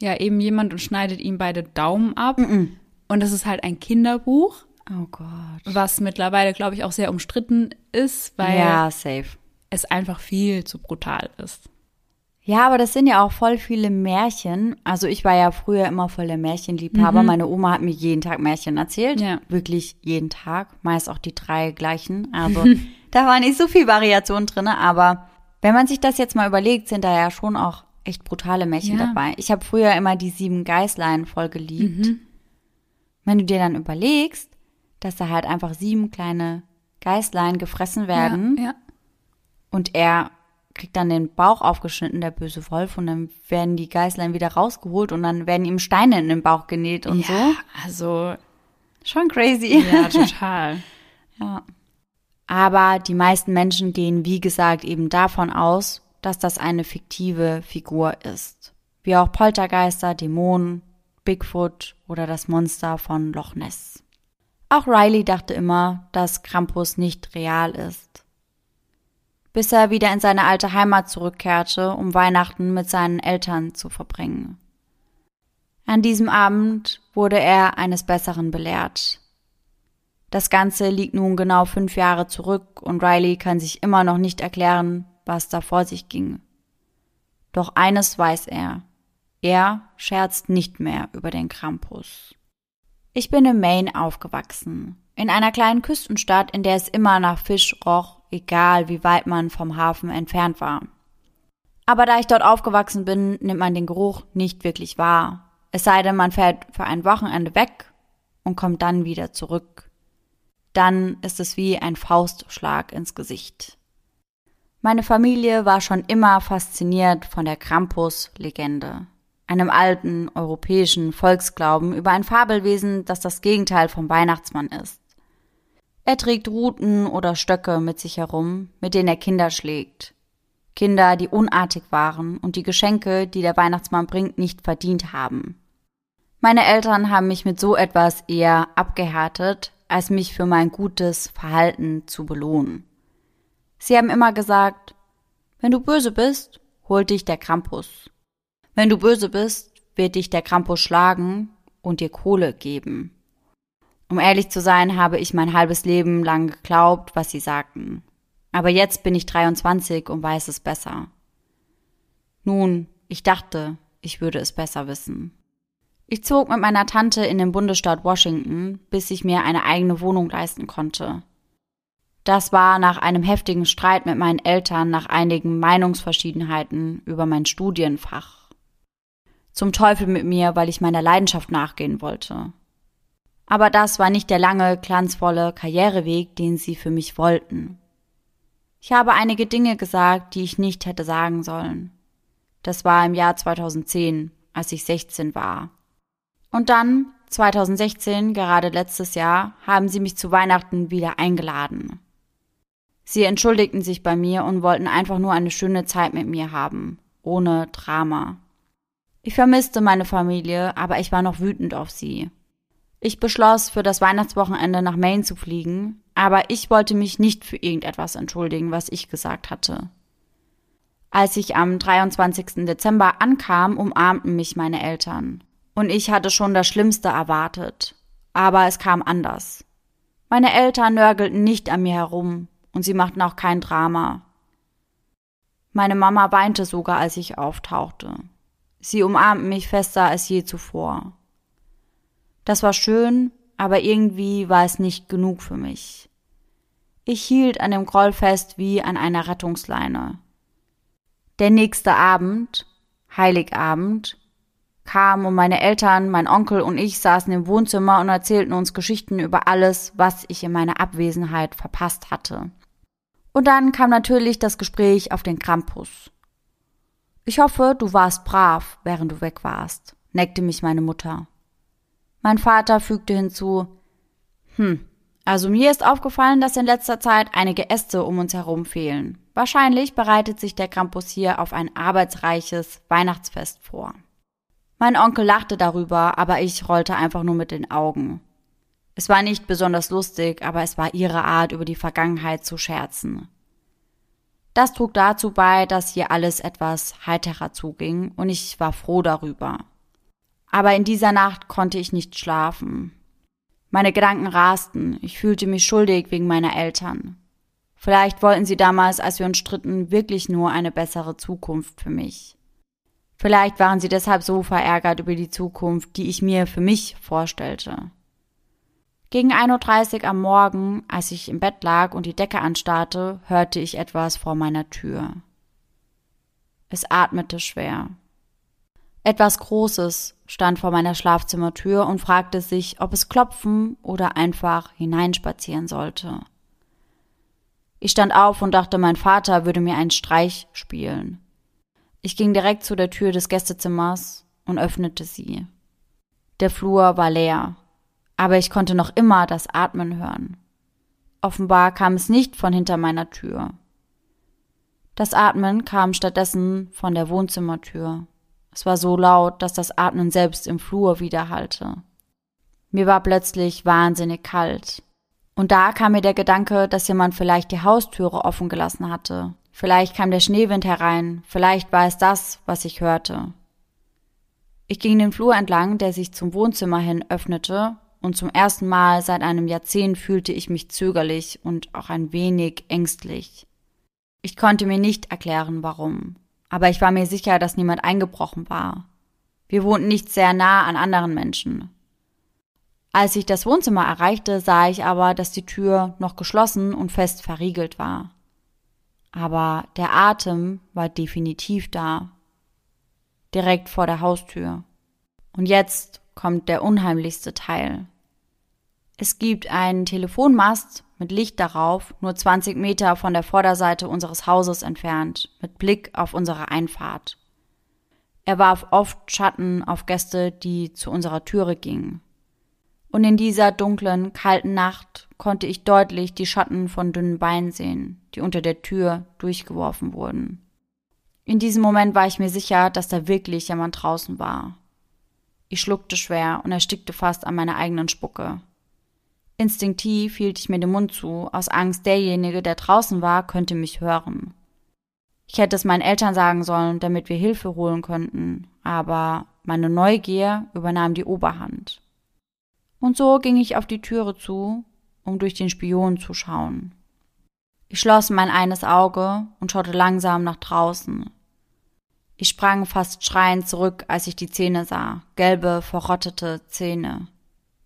ja eben jemand und schneidet ihm beide Daumen ab. Mhm. Und das ist halt ein Kinderbuch. Oh Gott. Was mittlerweile, glaube ich, auch sehr umstritten ist, weil. Ja, safe es einfach viel zu brutal ist. Ja, aber das sind ja auch voll viele Märchen. Also ich war ja früher immer voll der Märchenliebhaber. Mhm. Meine Oma hat mir jeden Tag Märchen erzählt. Ja. Wirklich jeden Tag. Meist auch die drei gleichen. Also da war nicht so viel Variation drin. Aber wenn man sich das jetzt mal überlegt, sind da ja schon auch echt brutale Märchen ja. dabei. Ich habe früher immer die sieben Geißlein voll geliebt. Mhm. Wenn du dir dann überlegst, dass da halt einfach sieben kleine Geißlein gefressen werden. Ja, ja und er kriegt dann den Bauch aufgeschnitten, der böse Wolf, und dann werden die Geißlein wieder rausgeholt und dann werden ihm Steine in den Bauch genäht und ja, so. Also schon crazy. Ja, total. ja. Aber die meisten Menschen gehen, wie gesagt, eben davon aus, dass das eine fiktive Figur ist. Wie auch Poltergeister, Dämonen, Bigfoot oder das Monster von Loch Ness. Auch Riley dachte immer, dass Krampus nicht real ist bis er wieder in seine alte Heimat zurückkehrte, um Weihnachten mit seinen Eltern zu verbringen. An diesem Abend wurde er eines Besseren belehrt. Das Ganze liegt nun genau fünf Jahre zurück und Riley kann sich immer noch nicht erklären, was da vor sich ging. Doch eines weiß er. Er scherzt nicht mehr über den Krampus. Ich bin in Maine aufgewachsen, in einer kleinen Küstenstadt, in der es immer nach Fisch roch, egal wie weit man vom Hafen entfernt war. Aber da ich dort aufgewachsen bin, nimmt man den Geruch nicht wirklich wahr. Es sei denn, man fährt für ein Wochenende weg und kommt dann wieder zurück. Dann ist es wie ein Faustschlag ins Gesicht. Meine Familie war schon immer fasziniert von der Krampus-Legende, einem alten europäischen Volksglauben über ein Fabelwesen, das das Gegenteil vom Weihnachtsmann ist. Er trägt Ruten oder Stöcke mit sich herum, mit denen er Kinder schlägt. Kinder, die unartig waren und die Geschenke, die der Weihnachtsmann bringt, nicht verdient haben. Meine Eltern haben mich mit so etwas eher abgehärtet, als mich für mein gutes Verhalten zu belohnen. Sie haben immer gesagt, wenn du böse bist, holt dich der Krampus. Wenn du böse bist, wird dich der Krampus schlagen und dir Kohle geben. Um ehrlich zu sein, habe ich mein halbes Leben lang geglaubt, was sie sagten. Aber jetzt bin ich 23 und weiß es besser. Nun, ich dachte, ich würde es besser wissen. Ich zog mit meiner Tante in den Bundesstaat Washington, bis ich mir eine eigene Wohnung leisten konnte. Das war nach einem heftigen Streit mit meinen Eltern nach einigen Meinungsverschiedenheiten über mein Studienfach. Zum Teufel mit mir, weil ich meiner Leidenschaft nachgehen wollte. Aber das war nicht der lange, glanzvolle Karriereweg, den sie für mich wollten. Ich habe einige Dinge gesagt, die ich nicht hätte sagen sollen. Das war im Jahr 2010, als ich 16 war. Und dann, 2016, gerade letztes Jahr, haben sie mich zu Weihnachten wieder eingeladen. Sie entschuldigten sich bei mir und wollten einfach nur eine schöne Zeit mit mir haben, ohne Drama. Ich vermisste meine Familie, aber ich war noch wütend auf sie. Ich beschloss, für das Weihnachtswochenende nach Maine zu fliegen, aber ich wollte mich nicht für irgendetwas entschuldigen, was ich gesagt hatte. Als ich am 23. Dezember ankam, umarmten mich meine Eltern. Und ich hatte schon das Schlimmste erwartet. Aber es kam anders. Meine Eltern nörgelten nicht an mir herum und sie machten auch kein Drama. Meine Mama weinte sogar, als ich auftauchte. Sie umarmten mich fester als je zuvor. Das war schön, aber irgendwie war es nicht genug für mich. Ich hielt an dem Groll fest wie an einer Rettungsleine. Der nächste Abend, Heiligabend, kam und meine Eltern, mein Onkel und ich saßen im Wohnzimmer und erzählten uns Geschichten über alles, was ich in meiner Abwesenheit verpasst hatte. Und dann kam natürlich das Gespräch auf den Krampus. Ich hoffe, du warst brav, während du weg warst, neckte mich meine Mutter. Mein Vater fügte hinzu, hm, also mir ist aufgefallen, dass in letzter Zeit einige Äste um uns herum fehlen. Wahrscheinlich bereitet sich der Krampus hier auf ein arbeitsreiches Weihnachtsfest vor. Mein Onkel lachte darüber, aber ich rollte einfach nur mit den Augen. Es war nicht besonders lustig, aber es war ihre Art, über die Vergangenheit zu scherzen. Das trug dazu bei, dass hier alles etwas heiterer zuging, und ich war froh darüber. Aber in dieser Nacht konnte ich nicht schlafen. Meine Gedanken rasten, ich fühlte mich schuldig wegen meiner Eltern. Vielleicht wollten sie damals, als wir uns stritten, wirklich nur eine bessere Zukunft für mich. Vielleicht waren sie deshalb so verärgert über die Zukunft, die ich mir für mich vorstellte. Gegen 1.30 Uhr am Morgen, als ich im Bett lag und die Decke anstarrte, hörte ich etwas vor meiner Tür. Es atmete schwer. Etwas Großes stand vor meiner Schlafzimmertür und fragte sich, ob es klopfen oder einfach hineinspazieren sollte. Ich stand auf und dachte, mein Vater würde mir einen Streich spielen. Ich ging direkt zu der Tür des Gästezimmers und öffnete sie. Der Flur war leer, aber ich konnte noch immer das Atmen hören. Offenbar kam es nicht von hinter meiner Tür. Das Atmen kam stattdessen von der Wohnzimmertür. Es war so laut, dass das Atmen selbst im Flur widerhallte. Mir war plötzlich wahnsinnig kalt. Und da kam mir der Gedanke, dass jemand vielleicht die Haustüre offen gelassen hatte Vielleicht kam der Schneewind herein, vielleicht war es das, was ich hörte. Ich ging den Flur entlang, der sich zum Wohnzimmer hin öffnete, und zum ersten Mal seit einem Jahrzehnt fühlte ich mich zögerlich und auch ein wenig ängstlich. Ich konnte mir nicht erklären, warum, aber ich war mir sicher, dass niemand eingebrochen war. Wir wohnten nicht sehr nah an anderen Menschen. Als ich das Wohnzimmer erreichte, sah ich aber, dass die Tür noch geschlossen und fest verriegelt war. Aber der Atem war definitiv da. Direkt vor der Haustür. Und jetzt kommt der unheimlichste Teil. Es gibt einen Telefonmast mit Licht darauf, nur 20 Meter von der Vorderseite unseres Hauses entfernt, mit Blick auf unsere Einfahrt. Er warf oft Schatten auf Gäste, die zu unserer Türe gingen. Und in dieser dunklen, kalten Nacht konnte ich deutlich die Schatten von dünnen Beinen sehen, die unter der Tür durchgeworfen wurden. In diesem Moment war ich mir sicher, dass da wirklich jemand draußen war. Ich schluckte schwer und erstickte fast an meiner eigenen Spucke. Instinktiv hielt ich mir den Mund zu, aus Angst, derjenige, der draußen war, könnte mich hören. Ich hätte es meinen Eltern sagen sollen, damit wir Hilfe holen könnten, aber meine Neugier übernahm die Oberhand. Und so ging ich auf die Türe zu, um durch den Spion zu schauen. Ich schloss mein eines Auge und schaute langsam nach draußen. Ich sprang fast schreiend zurück, als ich die Zähne sah, gelbe, verrottete Zähne.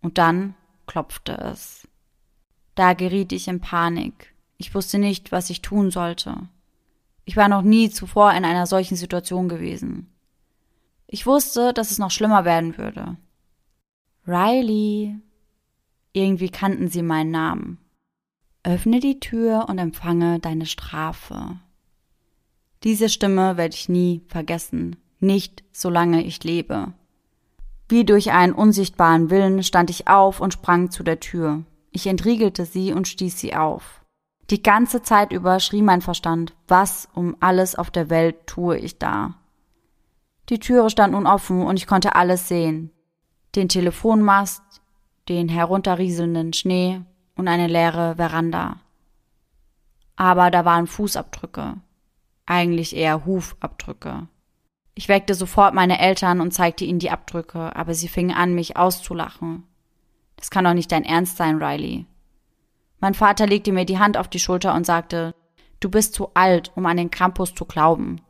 Und dann klopfte es. Da geriet ich in Panik. Ich wusste nicht, was ich tun sollte. Ich war noch nie zuvor in einer solchen Situation gewesen. Ich wusste, dass es noch schlimmer werden würde. Riley. Irgendwie kannten sie meinen Namen. Öffne die Tür und empfange deine Strafe. Diese Stimme werde ich nie vergessen, nicht solange ich lebe. Wie durch einen unsichtbaren Willen stand ich auf und sprang zu der Tür. Ich entriegelte sie und stieß sie auf. Die ganze Zeit über schrie mein Verstand, was um alles auf der Welt tue ich da? Die Türe stand nun offen und ich konnte alles sehen. Den Telefonmast, den herunterrieselnden Schnee und eine leere Veranda. Aber da waren Fußabdrücke eigentlich eher Hufabdrücke. Ich weckte sofort meine Eltern und zeigte ihnen die Abdrücke, aber sie fingen an, mich auszulachen. Das kann doch nicht dein Ernst sein, Riley. Mein Vater legte mir die Hand auf die Schulter und sagte, du bist zu alt, um an den Campus zu glauben.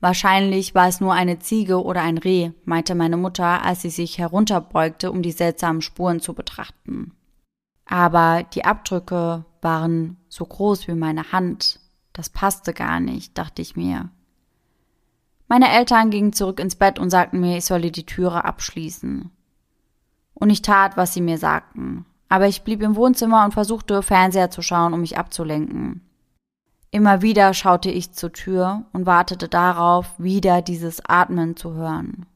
Wahrscheinlich war es nur eine Ziege oder ein Reh, meinte meine Mutter, als sie sich herunterbeugte, um die seltsamen Spuren zu betrachten. Aber die Abdrücke waren so groß wie meine Hand. Das passte gar nicht, dachte ich mir. Meine Eltern gingen zurück ins Bett und sagten mir, ich solle die Türe abschließen. Und ich tat, was sie mir sagten. Aber ich blieb im Wohnzimmer und versuchte, Fernseher zu schauen, um mich abzulenken. Immer wieder schaute ich zur Tür und wartete darauf, wieder dieses Atmen zu hören.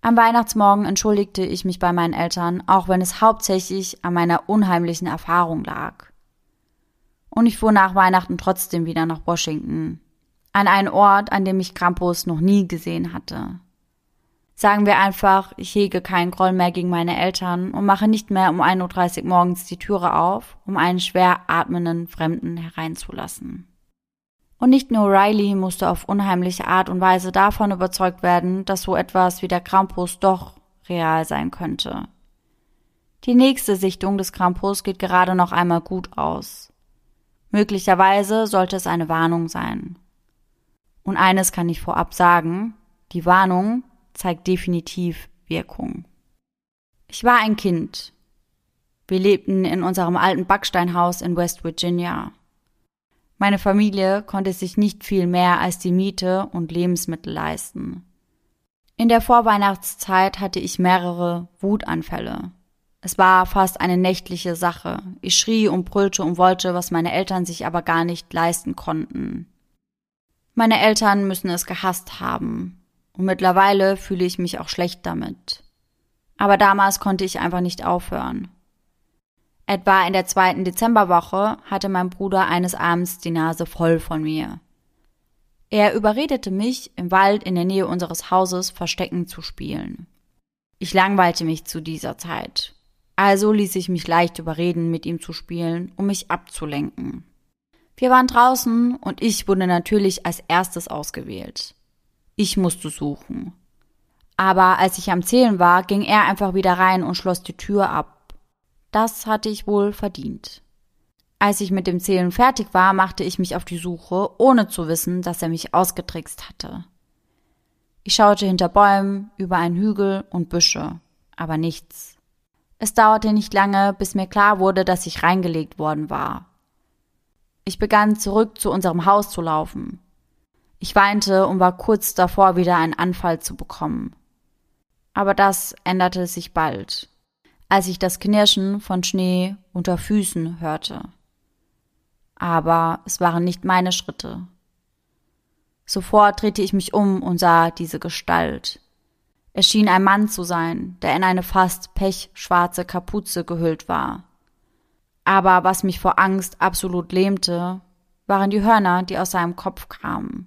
Am Weihnachtsmorgen entschuldigte ich mich bei meinen Eltern, auch wenn es hauptsächlich an meiner unheimlichen Erfahrung lag. Und ich fuhr nach Weihnachten trotzdem wieder nach Washington. An einen Ort, an dem ich Krampus noch nie gesehen hatte. Sagen wir einfach, ich hege keinen Groll mehr gegen meine Eltern und mache nicht mehr um 1.30 Uhr morgens die Türe auf, um einen schwer atmenden Fremden hereinzulassen. Und nicht nur Riley musste auf unheimliche Art und Weise davon überzeugt werden, dass so etwas wie der Krampus doch real sein könnte. Die nächste Sichtung des Krampus geht gerade noch einmal gut aus. Möglicherweise sollte es eine Warnung sein. Und eines kann ich vorab sagen, die Warnung zeigt definitiv Wirkung. Ich war ein Kind. Wir lebten in unserem alten Backsteinhaus in West Virginia. Meine Familie konnte sich nicht viel mehr als die Miete und Lebensmittel leisten. In der Vorweihnachtszeit hatte ich mehrere Wutanfälle. Es war fast eine nächtliche Sache. Ich schrie und brüllte und wollte, was meine Eltern sich aber gar nicht leisten konnten. Meine Eltern müssen es gehasst haben. Und mittlerweile fühle ich mich auch schlecht damit. Aber damals konnte ich einfach nicht aufhören. Etwa in der zweiten Dezemberwoche hatte mein Bruder eines Abends die Nase voll von mir. Er überredete mich, im Wald in der Nähe unseres Hauses Verstecken zu spielen. Ich langweilte mich zu dieser Zeit also ließ ich mich leicht überreden, mit ihm zu spielen, um mich abzulenken. Wir waren draußen und ich wurde natürlich als erstes ausgewählt. Ich musste suchen. Aber als ich am Zählen war, ging er einfach wieder rein und schloss die Tür ab. Das hatte ich wohl verdient. Als ich mit dem Zählen fertig war, machte ich mich auf die Suche, ohne zu wissen, dass er mich ausgetrickst hatte. Ich schaute hinter Bäumen, über einen Hügel und Büsche, aber nichts. Es dauerte nicht lange, bis mir klar wurde, dass ich reingelegt worden war. Ich begann zurück zu unserem Haus zu laufen. Ich weinte und war kurz davor, wieder einen Anfall zu bekommen. Aber das änderte sich bald, als ich das Knirschen von Schnee unter Füßen hörte. Aber es waren nicht meine Schritte. Sofort drehte ich mich um und sah diese Gestalt. Er schien ein Mann zu sein, der in eine fast pechschwarze Kapuze gehüllt war. Aber was mich vor Angst absolut lähmte, waren die Hörner, die aus seinem Kopf kamen.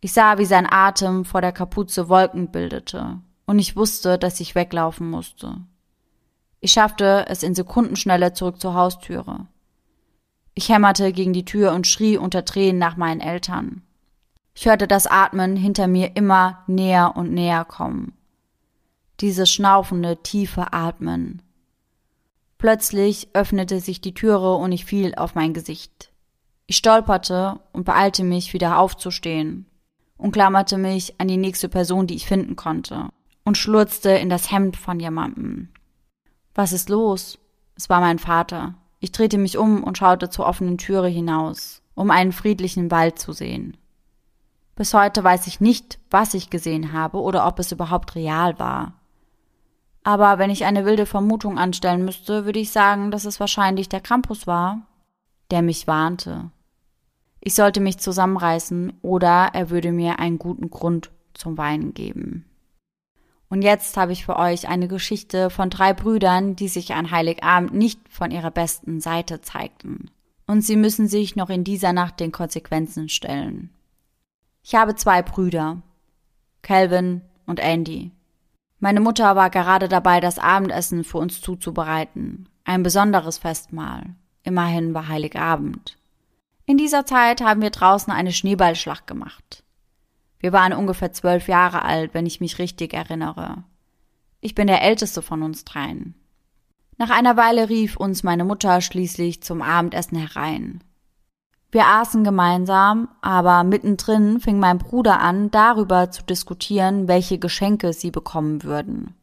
Ich sah, wie sein Atem vor der Kapuze Wolken bildete, und ich wusste, dass ich weglaufen musste. Ich schaffte es in Sekundenschnelle zurück zur Haustüre. Ich hämmerte gegen die Tür und schrie unter Tränen nach meinen Eltern. Ich hörte das Atmen hinter mir immer näher und näher kommen. Dieses schnaufende, tiefe Atmen. Plötzlich öffnete sich die Türe und ich fiel auf mein Gesicht. Ich stolperte und beeilte mich, wieder aufzustehen und klammerte mich an die nächste Person, die ich finden konnte, und schlurzte in das Hemd von jemandem. Was ist los? Es war mein Vater. Ich drehte mich um und schaute zur offenen Türe hinaus, um einen friedlichen Wald zu sehen. Bis heute weiß ich nicht, was ich gesehen habe oder ob es überhaupt real war. Aber wenn ich eine wilde Vermutung anstellen müsste, würde ich sagen, dass es wahrscheinlich der Krampus war, der mich warnte. Ich sollte mich zusammenreißen oder er würde mir einen guten Grund zum Weinen geben. Und jetzt habe ich für euch eine Geschichte von drei Brüdern, die sich an Heiligabend nicht von ihrer besten Seite zeigten. Und sie müssen sich noch in dieser Nacht den Konsequenzen stellen. Ich habe zwei Brüder, Calvin und Andy. Meine Mutter war gerade dabei, das Abendessen für uns zuzubereiten. Ein besonderes Festmahl. Immerhin war Heiligabend. In dieser Zeit haben wir draußen eine Schneeballschlacht gemacht. Wir waren ungefähr zwölf Jahre alt, wenn ich mich richtig erinnere. Ich bin der älteste von uns dreien. Nach einer Weile rief uns meine Mutter schließlich zum Abendessen herein. Wir aßen gemeinsam, aber mittendrin fing mein Bruder an, darüber zu diskutieren, welche Geschenke sie bekommen würden.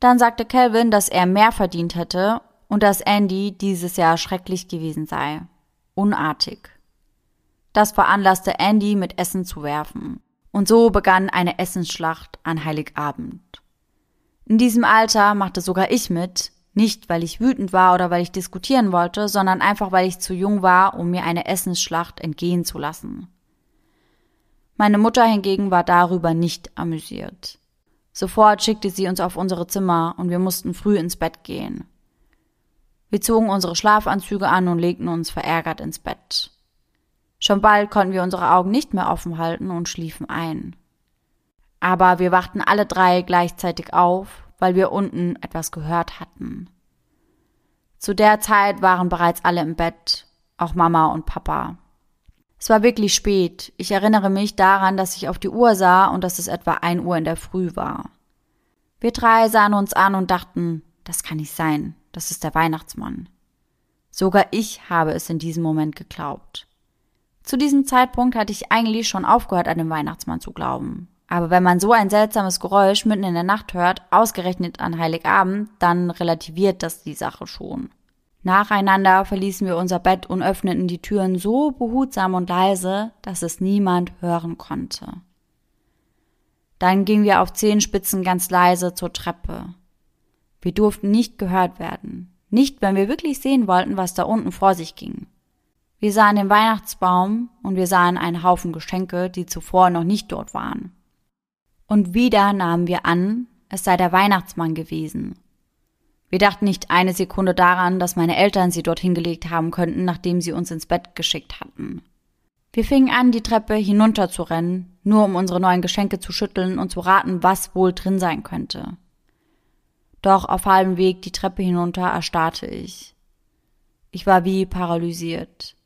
Dann sagte Calvin, dass er mehr verdient hätte und dass Andy dieses Jahr schrecklich gewesen sei. Unartig. Das veranlasste Andy mit Essen zu werfen. Und so begann eine Essensschlacht an Heiligabend. In diesem Alter machte sogar ich mit, nicht, weil ich wütend war oder weil ich diskutieren wollte, sondern einfach, weil ich zu jung war, um mir eine Essensschlacht entgehen zu lassen. Meine Mutter hingegen war darüber nicht amüsiert. Sofort schickte sie uns auf unsere Zimmer und wir mussten früh ins Bett gehen. Wir zogen unsere Schlafanzüge an und legten uns verärgert ins Bett. Schon bald konnten wir unsere Augen nicht mehr offen halten und schliefen ein. Aber wir wachten alle drei gleichzeitig auf, weil wir unten etwas gehört hatten. Zu der Zeit waren bereits alle im Bett, auch Mama und Papa. Es war wirklich spät. Ich erinnere mich daran, dass ich auf die Uhr sah und dass es etwa ein Uhr in der Früh war. Wir drei sahen uns an und dachten, das kann nicht sein, das ist der Weihnachtsmann. Sogar ich habe es in diesem Moment geglaubt. Zu diesem Zeitpunkt hatte ich eigentlich schon aufgehört, an den Weihnachtsmann zu glauben. Aber wenn man so ein seltsames Geräusch mitten in der Nacht hört, ausgerechnet an Heiligabend, dann relativiert das die Sache schon. Nacheinander verließen wir unser Bett und öffneten die Türen so behutsam und leise, dass es niemand hören konnte. Dann gingen wir auf Zehenspitzen ganz leise zur Treppe. Wir durften nicht gehört werden. Nicht, wenn wir wirklich sehen wollten, was da unten vor sich ging. Wir sahen den Weihnachtsbaum und wir sahen einen Haufen Geschenke, die zuvor noch nicht dort waren. Und wieder nahmen wir an, es sei der Weihnachtsmann gewesen. Wir dachten nicht eine Sekunde daran, dass meine Eltern sie dorthin gelegt haben könnten, nachdem sie uns ins Bett geschickt hatten. Wir fingen an, die Treppe hinunter zu rennen, nur um unsere neuen Geschenke zu schütteln und zu raten, was wohl drin sein könnte. Doch auf halbem Weg die Treppe hinunter erstarrte ich. Ich war wie paralysiert.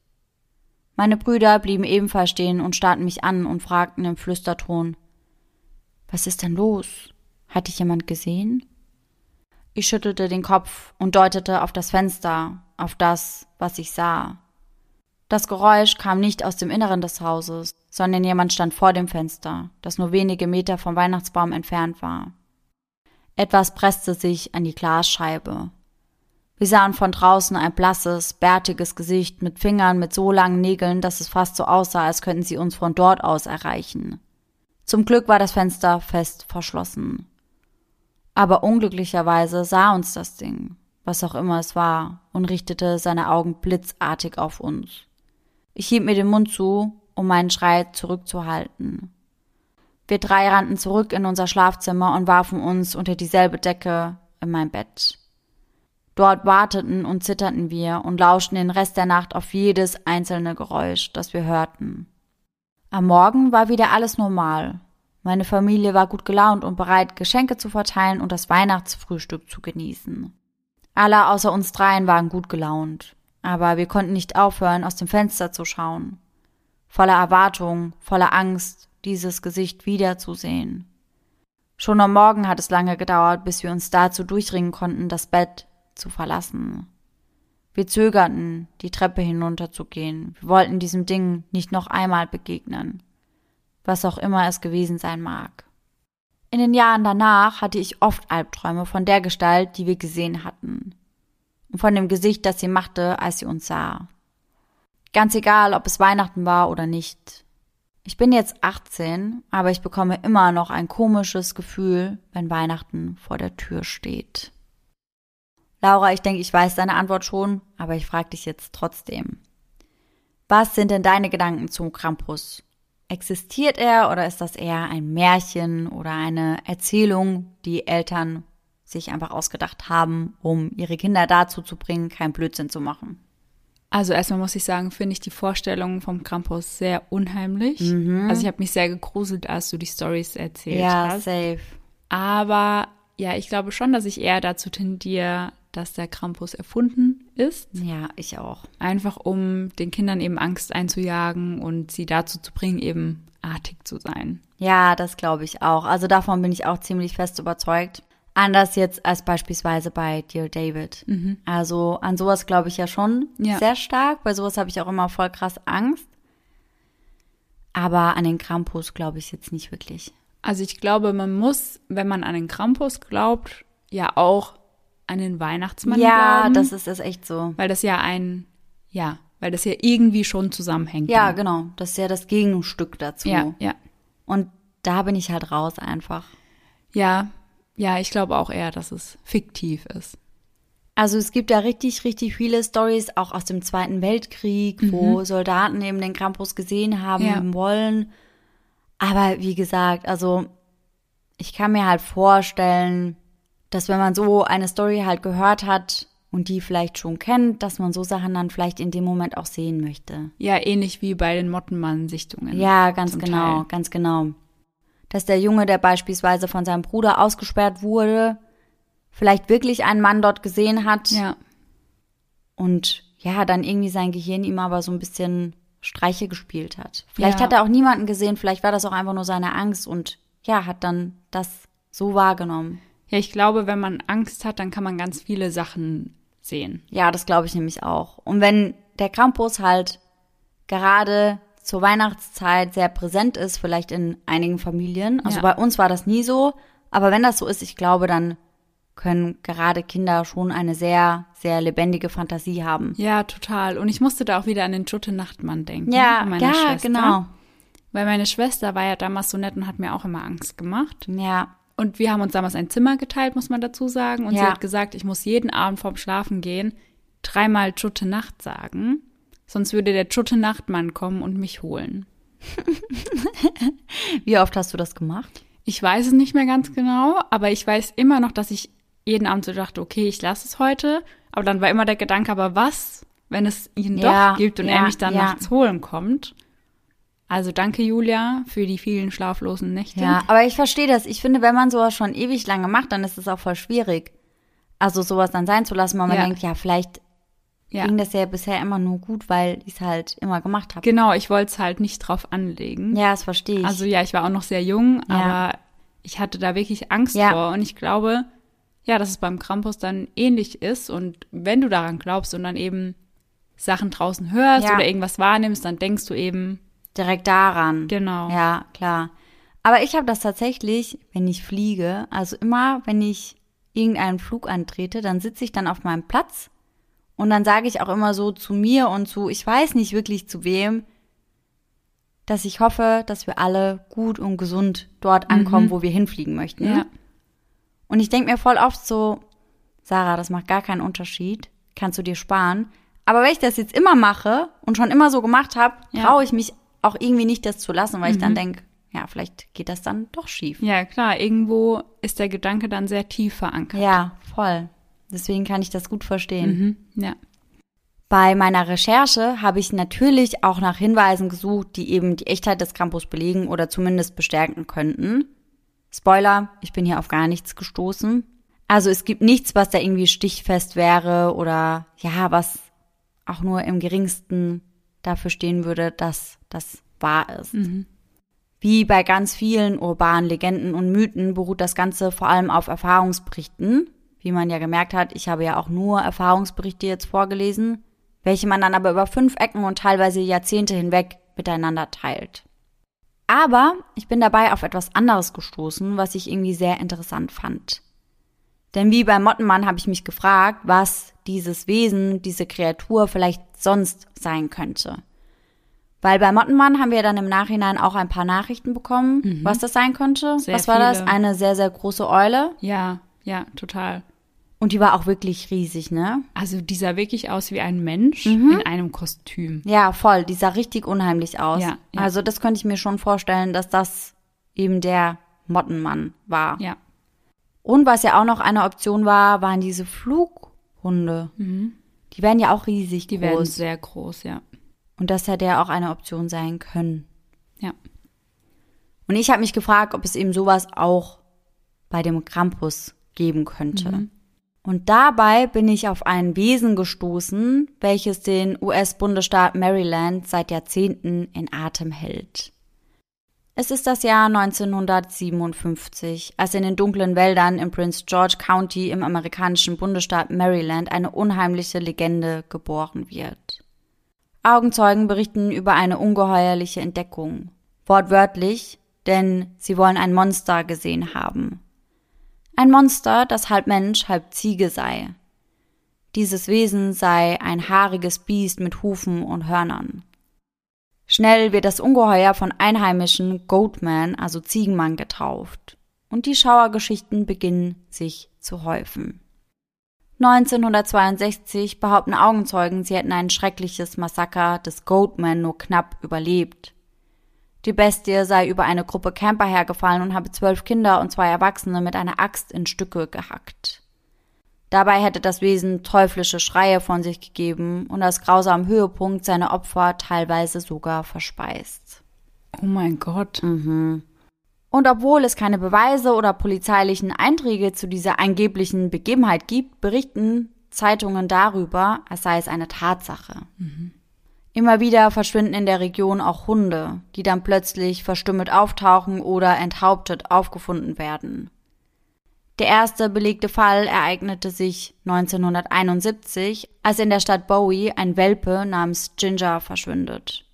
Meine Brüder blieben ebenfalls stehen und starrten mich an und fragten im Flüsterton Was ist denn los? Hat dich jemand gesehen? Ich schüttelte den Kopf und deutete auf das Fenster, auf das, was ich sah. Das Geräusch kam nicht aus dem Inneren des Hauses, sondern jemand stand vor dem Fenster, das nur wenige Meter vom Weihnachtsbaum entfernt war. Etwas presste sich an die Glasscheibe. Wir sahen von draußen ein blasses, bärtiges Gesicht mit Fingern mit so langen Nägeln, dass es fast so aussah, als könnten sie uns von dort aus erreichen. Zum Glück war das Fenster fest verschlossen. Aber unglücklicherweise sah uns das Ding, was auch immer es war, und richtete seine Augen blitzartig auf uns. Ich hielt mir den Mund zu, um meinen Schrei zurückzuhalten. Wir drei rannten zurück in unser Schlafzimmer und warfen uns unter dieselbe Decke in mein Bett. Dort warteten und zitterten wir und lauschten den Rest der Nacht auf jedes einzelne Geräusch, das wir hörten. Am Morgen war wieder alles normal. Meine Familie war gut gelaunt und bereit, Geschenke zu verteilen und das Weihnachtsfrühstück zu genießen. Alle außer uns dreien waren gut gelaunt aber wir konnten nicht aufhören, aus dem Fenster zu schauen. Voller Erwartung, voller Angst, dieses Gesicht wiederzusehen. Schon am Morgen hat es lange gedauert, bis wir uns dazu durchringen konnten, das Bett zu verlassen. Wir zögerten, die Treppe hinunterzugehen. Wir wollten diesem Ding nicht noch einmal begegnen. Was auch immer es gewesen sein mag. In den Jahren danach hatte ich oft Albträume von der Gestalt, die wir gesehen hatten und von dem Gesicht, das sie machte, als sie uns sah. Ganz egal, ob es Weihnachten war oder nicht. Ich bin jetzt 18, aber ich bekomme immer noch ein komisches Gefühl, wenn Weihnachten vor der Tür steht. Laura, ich denke, ich weiß deine Antwort schon, aber ich frage dich jetzt trotzdem. Was sind denn deine Gedanken zum Krampus? Existiert er oder ist das eher ein Märchen oder eine Erzählung, die Eltern sich einfach ausgedacht haben, um ihre Kinder dazu zu bringen, keinen Blödsinn zu machen. Also erstmal muss ich sagen, finde ich die Vorstellung vom Krampus sehr unheimlich. Mhm. Also ich habe mich sehr gegruselt, als du die Stories erzählt ja, hast. Ja, safe. Aber ja, ich glaube schon, dass ich eher dazu tendiere, dass der Krampus erfunden ist. Ja, ich auch. Einfach um den Kindern eben Angst einzujagen und sie dazu zu bringen, eben artig zu sein. Ja, das glaube ich auch. Also davon bin ich auch ziemlich fest überzeugt. Anders jetzt als beispielsweise bei Dear David. Mhm. Also an sowas glaube ich ja schon ja. sehr stark. Bei sowas habe ich auch immer voll krass Angst. Aber an den Krampus glaube ich jetzt nicht wirklich. Also ich glaube, man muss, wenn man an den Krampus glaubt, ja auch an den Weihnachtsmann ja, glauben. Ja, das ist es echt so. Weil das ja ein, ja, weil das ja irgendwie schon zusammenhängt. Ja, dann. genau. Das ist ja das Gegenstück dazu. Ja, ja. Und da bin ich halt raus einfach. Ja, ja, ich glaube auch eher, dass es fiktiv ist. Also es gibt ja richtig, richtig viele Stories, auch aus dem Zweiten Weltkrieg, mhm. wo Soldaten eben den Krampus gesehen haben ja. wollen. Aber wie gesagt, also ich kann mir halt vorstellen, dass wenn man so eine Story halt gehört hat und die vielleicht schon kennt, dass man so Sachen dann vielleicht in dem Moment auch sehen möchte. Ja, ähnlich wie bei den Mottenmann-Sichtungen. Ja, ganz genau, Teil. ganz genau dass der Junge, der beispielsweise von seinem Bruder ausgesperrt wurde, vielleicht wirklich einen Mann dort gesehen hat. Ja. Und ja, dann irgendwie sein Gehirn ihm aber so ein bisschen Streiche gespielt hat. Vielleicht ja. hat er auch niemanden gesehen, vielleicht war das auch einfach nur seine Angst und ja, hat dann das so wahrgenommen. Ja, ich glaube, wenn man Angst hat, dann kann man ganz viele Sachen sehen. Ja, das glaube ich nämlich auch. Und wenn der Campus halt gerade zur Weihnachtszeit sehr präsent ist, vielleicht in einigen Familien. Also ja. bei uns war das nie so. Aber wenn das so ist, ich glaube, dann können gerade Kinder schon eine sehr, sehr lebendige Fantasie haben. Ja, total. Und ich musste da auch wieder an den Schutte Nachtmann denken. Ja, ja, Schwester. genau. Weil meine Schwester war ja damals so nett und hat mir auch immer Angst gemacht. Ja. Und wir haben uns damals ein Zimmer geteilt, muss man dazu sagen. Und ja. sie hat gesagt, ich muss jeden Abend vorm Schlafen gehen dreimal Schutte Nacht sagen sonst würde der Tschutte Nachtmann kommen und mich holen. Wie oft hast du das gemacht? Ich weiß es nicht mehr ganz genau, aber ich weiß immer noch, dass ich jeden Abend so dachte, okay, ich lasse es heute. Aber dann war immer der Gedanke, aber was, wenn es ihn ja, doch gibt und ja, er mich dann ja. nachts holen kommt? Also danke, Julia, für die vielen schlaflosen Nächte. Ja, aber ich verstehe das. Ich finde, wenn man sowas schon ewig lange macht, dann ist es auch voll schwierig. Also sowas dann sein zu lassen, weil man denkt, ja, vielleicht ja. ging das ja bisher immer nur gut, weil ich es halt immer gemacht habe. Genau, ich wollte es halt nicht drauf anlegen. Ja, das verstehe ich. Also ja, ich war auch noch sehr jung, ja. aber ich hatte da wirklich Angst Ja. vor. Und ich glaube, ja, dass es beim Krampus dann ähnlich ist. Und wenn du daran glaubst und dann eben Sachen draußen hörst Ja. oder irgendwas wahrnimmst, dann denkst du eben, Direkt daran. genau. Ja, klar. Aber ich habe das tatsächlich, wenn ich fliege, also immer, wenn ich irgendeinen Flug antrete, dann sitze ich dann auf meinem Platz und dann sage ich auch immer so zu mir und zu, ich weiß nicht wirklich zu wem, dass ich hoffe, dass wir alle gut und gesund dort ankommen, wo wir hinfliegen möchten. Ja. Und ich denke mir voll oft so, Sarah, das macht gar keinen Unterschied, kannst du dir sparen. Aber wenn ich das jetzt immer mache und schon immer so gemacht habe, Ja. traue ich mich auch irgendwie nicht, das zu lassen, weil ich dann denke, ja, vielleicht geht das dann doch schief. Ja, klar, irgendwo ist der Gedanke dann sehr tief verankert. Ja, voll. Deswegen kann ich das gut verstehen. Mhm. Ja. Bei meiner Recherche habe ich natürlich auch nach Hinweisen gesucht, die eben die Echtheit des Campus belegen oder zumindest bestärken könnten. Spoiler, ich bin hier auf gar nichts gestoßen. Also es gibt nichts, was da irgendwie stichfest wäre oder ja, was auch nur im geringsten dafür stehen würde, dass das wahr ist. Wie bei ganz vielen urbanen Legenden und Mythen beruht das Ganze vor allem auf Erfahrungsberichten. Wie man ja gemerkt hat, ich habe ja auch nur Erfahrungsberichte jetzt vorgelesen, welche man dann aber über fünf Ecken und teilweise Jahrzehnte hinweg miteinander teilt. Aber ich bin dabei auf etwas anderes gestoßen, was ich irgendwie sehr interessant fand. Denn wie beim Mottenmann habe ich mich gefragt, was dieses Wesen, diese Kreatur vielleicht sonst sein könnte. Weil bei Mottenmann haben wir dann im Nachhinein auch ein paar Nachrichten bekommen, was das sein könnte. Sehr was war das? viele. Eine sehr, sehr große Eule. Ja, ja, total. Und die war auch wirklich riesig, ne? Also die sah wirklich aus wie ein Mensch in einem Kostüm. Ja, voll. Die sah richtig unheimlich aus. Ja, ja. Also das könnte ich mir schon vorstellen, dass das eben der Mottenmann war. Ja. Und was ja auch noch eine Option war, waren diese Flughunde. Die werden ja auch riesig Mhm. Die groß. werden sehr groß, ja. Und das hätte ja auch eine Option sein können. Ja. Und ich habe mich gefragt, ob es eben sowas auch bei dem Krampus geben könnte. Und dabei bin ich auf ein Wesen gestoßen, welches den US-Bundesstaat Maryland seit Jahrzehnten in Atem hält. Es ist das Jahr 1957, als in den dunklen Wäldern im Prince George County im amerikanischen Bundesstaat Maryland eine unheimliche Legende geboren wird. Augenzeugen berichten über eine ungeheuerliche Entdeckung. Wortwörtlich, denn sie wollen ein Monster gesehen haben. Ein Monster, das halb Mensch, halb Ziege sei. Dieses Wesen sei ein haariges Biest mit Hufen und Hörnern. Schnell wird das Ungeheuer von Einheimischen Goatman, also Ziegenmann, getauft. Und die Schauergeschichten beginnen sich zu häufen. 1962 behaupten Augenzeugen, sie hätten ein schreckliches Massaker des Goatman nur knapp überlebt. Die Bestie sei über eine Gruppe Camper hergefallen und habe zwölf Kinder und zwei Erwachsene mit einer Axt in Stücke gehackt. Dabei hätte das Wesen teuflische Schreie von sich gegeben und als grausamen Höhepunkt seine Opfer teilweise sogar verspeist. Oh mein Gott. Und obwohl es keine Beweise oder polizeilichen Einträge zu dieser angeblichen Begebenheit gibt, berichten Zeitungen darüber, als sei es eine Tatsache. Immer wieder verschwinden in der Region auch Hunde, die dann plötzlich verstümmelt auftauchen oder enthauptet aufgefunden werden. Der erste belegte Fall ereignete sich 1971, als in der Stadt Bowie ein Welpe namens Ginger verschwindet.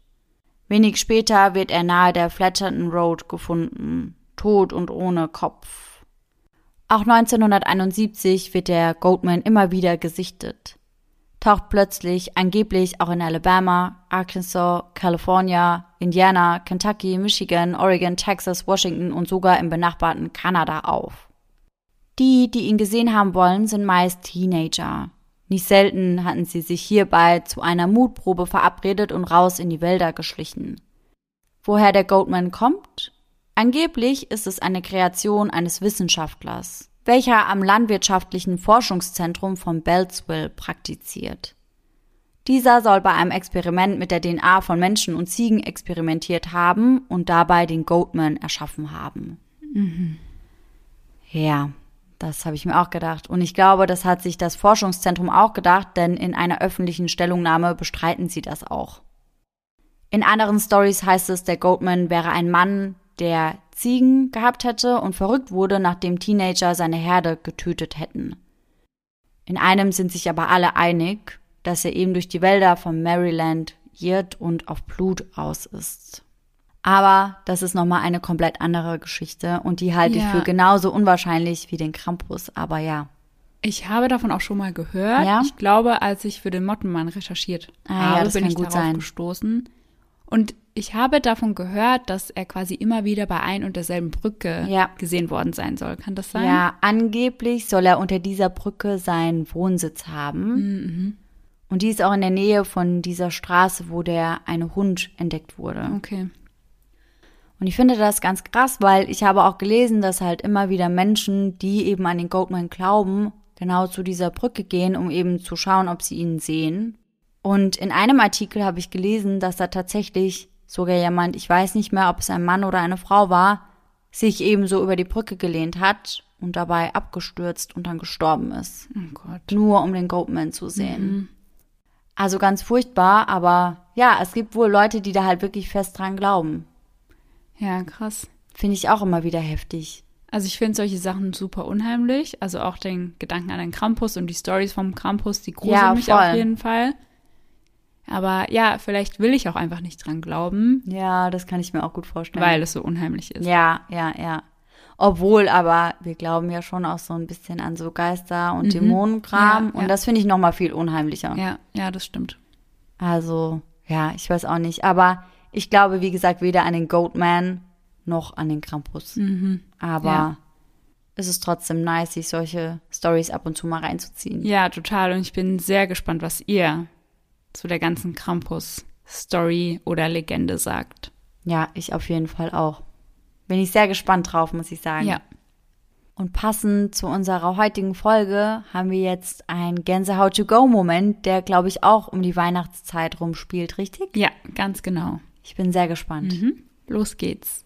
Wenig später wird er nahe der Fletcherton Road gefunden, tot und ohne Kopf. Auch 1971 wird der Goatman immer wieder gesichtet. Taucht plötzlich angeblich auch in Alabama, Arkansas, California, Indiana, Kentucky, Michigan, Oregon, Texas, Washington und sogar im benachbarten Kanada auf. Die, die ihn gesehen haben wollen, sind meist Teenager. Nicht selten hatten sie sich hierbei zu einer Mutprobe verabredet und raus in die Wälder geschlichen. Woher der Goatman kommt? Angeblich ist es eine Kreation eines Wissenschaftlers, welcher am landwirtschaftlichen Forschungszentrum von Beltsville praktiziert. Dieser soll bei einem Experiment mit der DNA von Menschen und Ziegen experimentiert haben und dabei den Goatman erschaffen haben. Ja, das habe ich mir auch gedacht. Und ich glaube, das hat sich das Forschungszentrum auch gedacht, denn in einer öffentlichen Stellungnahme bestreiten sie das auch. In anderen Stories heißt es, der Goatman wäre ein Mann, der Ziegen gehabt hätte und verrückt wurde, nachdem Teenager seine Herde getötet hätten. In einem sind sich aber alle einig, dass er eben durch die Wälder von Maryland irrt und auf Blut aus ist. Aber das ist nochmal eine komplett andere Geschichte und die halte Ja. ich für genauso unwahrscheinlich wie den Krampus. Aber ja. Ich habe davon auch schon mal gehört. Ja? Ich glaube, als ich für den Mottenmann recherchiert Ah, ja, habe, das bin kann ich gut darauf sein. gestoßen. Und ich habe davon gehört, dass er quasi immer wieder bei ein und derselben Brücke Ja. gesehen worden sein soll. Kann das sein? Ja, angeblich soll er unter dieser Brücke seinen Wohnsitz haben. Mhm. Und die ist auch in der Nähe von dieser Straße, wo der eine Hund entdeckt wurde. Okay. Und ich finde das ganz krass, weil ich habe auch gelesen, dass halt immer wieder Menschen, die eben an den Goatman glauben, genau zu dieser Brücke gehen, um eben zu schauen, ob sie ihn sehen. Und in einem Artikel habe ich gelesen, dass da tatsächlich sogar jemand, ich weiß nicht mehr, ob es ein Mann oder eine Frau war, sich eben so über die Brücke gelehnt hat und dabei abgestürzt und dann gestorben ist. Oh Gott. Nur um den Goatman zu sehen. Also ganz furchtbar, aber ja, es gibt wohl Leute, die da halt wirklich fest dran glauben. Ja, krass. Finde ich auch immer wieder heftig. Also ich finde solche Sachen super unheimlich. Also auch den Gedanken an den Krampus und die Stories vom Krampus, die gruseln Ja, mich auf jeden Fall. Aber ja, vielleicht will ich auch einfach nicht dran glauben, Ja, das kann ich mir auch gut vorstellen. weil es so unheimlich ist. Ja, ja, ja. Obwohl, aber wir glauben ja schon auch so ein bisschen an so Geister und Dämonenkram. Mhm. Ja, und ja. das finde ich noch mal viel unheimlicher. Ja, ja, das stimmt. Also, ja, ich weiß auch nicht. Aber ich glaube, wie gesagt, weder an den Goatman noch an den Krampus. Aber Ja. es ist trotzdem nice, sich solche Stories ab und zu mal reinzuziehen. Ja, total. Und ich bin sehr gespannt, was ihr zu der ganzen Krampus-Story oder Legende sagt. Ja, ich auf jeden Fall auch. Bin ich sehr gespannt drauf, muss ich sagen. Ja. Und passend zu unserer heutigen Folge haben wir jetzt einen Gänsehaut-to-go-Moment, der, glaube ich, auch um die Weihnachtszeit rumspielt, richtig? Ja, ganz genau. Ich bin sehr gespannt. Mhm. Los geht's.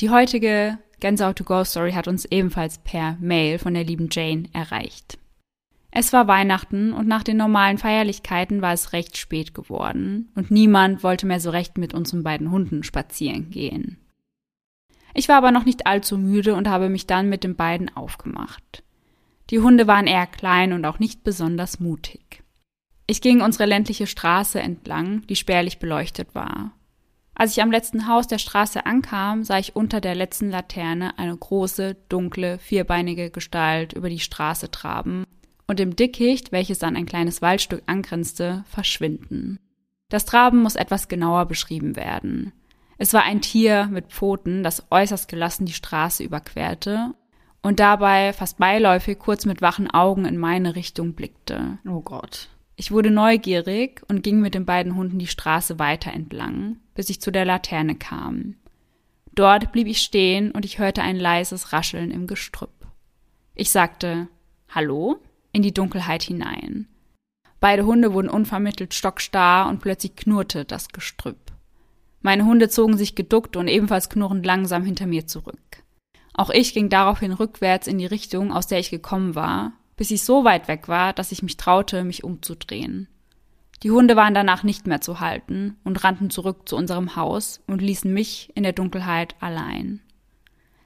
Die heutige Gänsehaut to Go Story hat uns ebenfalls per Mail von der lieben Jane erreicht. Es war Weihnachten und nach den normalen Feierlichkeiten war es recht spät geworden und niemand wollte mehr so recht mit unseren beiden Hunden spazieren gehen. Ich war aber noch nicht allzu müde und habe mich dann mit den beiden aufgemacht. Die Hunde waren eher klein und auch nicht besonders mutig. Ich ging unsere ländliche Straße entlang, die spärlich beleuchtet war. Als ich am letzten Haus der Straße ankam, sah ich unter der letzten Laterne eine große, dunkle, vierbeinige Gestalt über die Straße traben und im Dickicht, welches an ein kleines Waldstück angrenzte, verschwinden. Das Traben muss etwas genauer beschrieben werden. Es war ein Tier mit Pfoten, das äußerst gelassen die Straße überquerte und dabei fast beiläufig kurz mit wachen Augen in meine Richtung blickte. Oh Gott. Ich wurde neugierig und ging mit den beiden Hunden die Straße weiter entlang, bis ich zu der Laterne kam. Dort blieb ich stehen und ich hörte ein leises Rascheln im Gestrüpp. Ich sagte Hallo in die Dunkelheit hinein. Beide Hunde wurden unvermittelt stockstarr und plötzlich knurrte das Gestrüpp. Meine Hunde zogen sich geduckt und ebenfalls knurrend langsam hinter mir zurück. Auch ich ging daraufhin rückwärts in die Richtung, aus der ich gekommen war, bis ich so weit weg war, dass ich mich traute, mich umzudrehen. Die Hunde waren danach nicht mehr zu halten und rannten zurück zu unserem Haus und ließen mich in der Dunkelheit allein.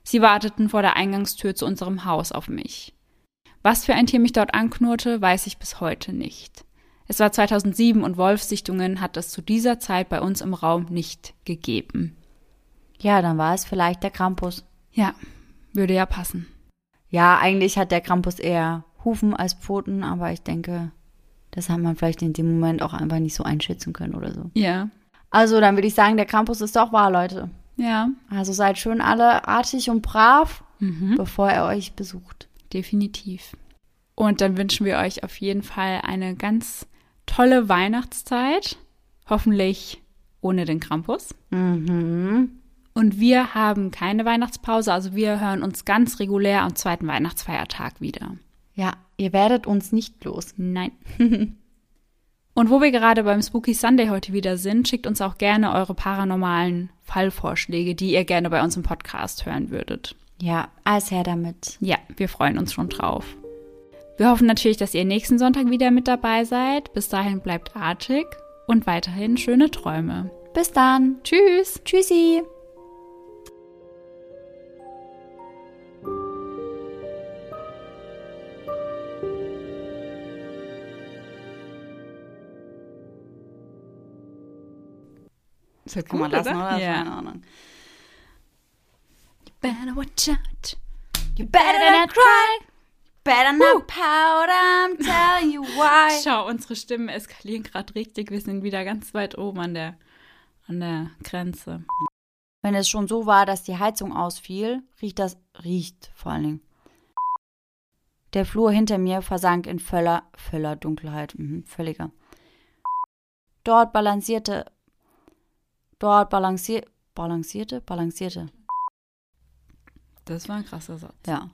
Sie warteten vor der Eingangstür zu unserem Haus auf mich. Was für ein Tier mich dort anknurrte, weiß ich bis heute nicht. Es war 2007 und Wolfsichtungen hat es zu dieser Zeit bei uns im Raum nicht gegeben. Ja, dann war es vielleicht der Krampus. Ja, würde ja passen. Ja, eigentlich hat der Krampus eher Hufen als Pfoten, aber ich denke, das hat man vielleicht in dem Moment auch einfach nicht so einschätzen können oder so. Ja. Also, dann würde ich sagen, der Krampus ist doch wahr, Leute. Ja, Also seid schön alle artig und brav, mhm. bevor er euch besucht. definitiv. Und dann wünschen wir euch auf jeden Fall eine ganz tolle Weihnachtszeit. Hoffentlich ohne den Krampus. Mhm. Und wir haben keine Weihnachtspause, also wir hören uns ganz regulär am zweiten Weihnachtsfeiertag wieder. Ja, ihr werdet uns nicht los. Nein. Und wo wir gerade beim Spooky Sunday heute wieder sind, schickt uns auch gerne eure paranormalen Fallvorschläge, die ihr gerne bei uns im Podcast hören würdet. Ja, alles her damit. Ja, wir freuen uns schon drauf. Wir hoffen natürlich, dass ihr nächsten Sonntag wieder mit dabei seid. Bis dahin bleibt artig und weiterhin schöne Träume. Bis dann. Tschüss. Tschüssi. Ist ja Kann man lassen, oder? Ja. Keine Ahnung. You better watch out. You better not cry. Better not pout, I'm telling you why. Schau, unsere Stimmen eskalieren gerade richtig. Wir sind wieder ganz weit oben an der, an der Grenze. Wenn es schon so war, dass die Heizung ausfiel, riecht das, riecht vor allen Dingen. Der Flur hinter mir versank in völler, völler Dunkelheit, mhm, völliger. Dort balancierte, dort balancier, balancierte, balancierte, Das war ein krasser Satz. ja.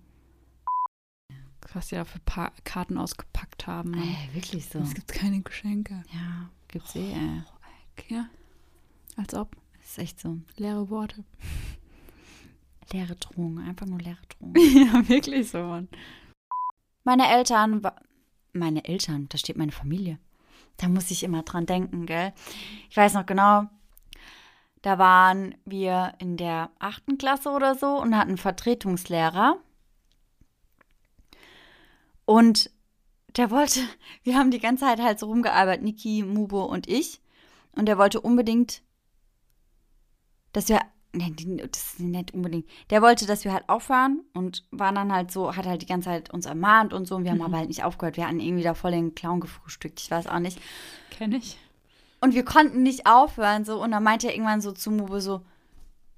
Was die da für pa Karten ausgepackt haben. Ey, wirklich so. Es gibt keine Geschenke. Ja, gibt's eh, ey. Ja. Als ob. Ist echt so. Leere Worte. Leere Drohung, einfach nur leere Drohung. ja, wirklich so, Mann. Meine Eltern, meine Eltern, da steht meine Familie. Da muss ich immer dran denken, gell? Ich weiß noch genau, da waren wir in der achten Klasse oder so und hatten einen Vertretungslehrer. Und der wollte, wir haben die ganze Zeit halt so rumgearbeitet, Niki, Mubo und ich. Und der wollte unbedingt, dass wir, nee, das ist nicht unbedingt, der wollte, dass wir halt aufhören und war dann halt so, hat halt die ganze Zeit uns ermahnt und so. Und wir haben aber halt nicht aufgehört. Wir hatten irgendwie da voll den Clown gefrühstückt, ich weiß auch nicht. Kenne ich. Und wir konnten nicht aufhören so. Und dann meinte er irgendwann so zu Mube so,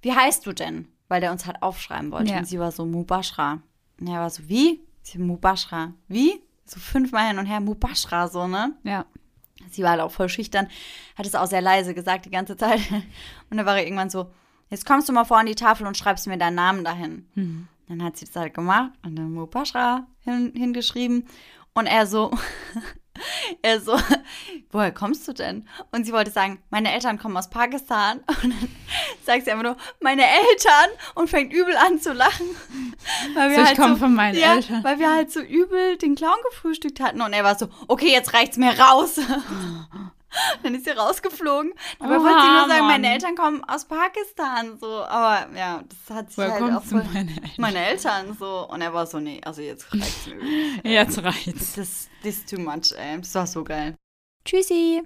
wie heißt du denn? Weil der uns halt aufschreiben wollte. Ja. Und sie war so, Mubashra. Und er war so, wie? Mubashra. Wie? So fünfmal hin und her, Mubashra, so, ne? Ja. Sie war halt auch voll schüchtern, hat es auch sehr leise gesagt die ganze Zeit. Und dann war er irgendwann so, jetzt kommst du mal vor an die Tafel und schreibst mir deinen Namen dahin. Mhm. Dann hat sie das halt gemacht und dann Mubashra hin, hingeschrieben. Und er so, er so, woher kommst du denn? Und sie wollte sagen, meine Eltern kommen aus Pakistan. Und dann sagt sie einfach nur, meine Eltern und fängt übel an zu lachen. Weil So, ich komme von meinen ja, Eltern. Weil wir halt so übel den Clown gefrühstückt hatten. Und er war so, okay, jetzt reicht's mir raus. Dann ist sie rausgeflogen. Aber Oha, wollte sie nur sagen, Mann. meine Eltern kommen aus Pakistan. So, aber ja, das hat sich Woher halt auch voll meine Eltern? meine Eltern so. Und er war so, nee, also jetzt reicht's mir. Jetzt reicht's. Das, das ist too much, ey. Das war so geil. Tschüssi.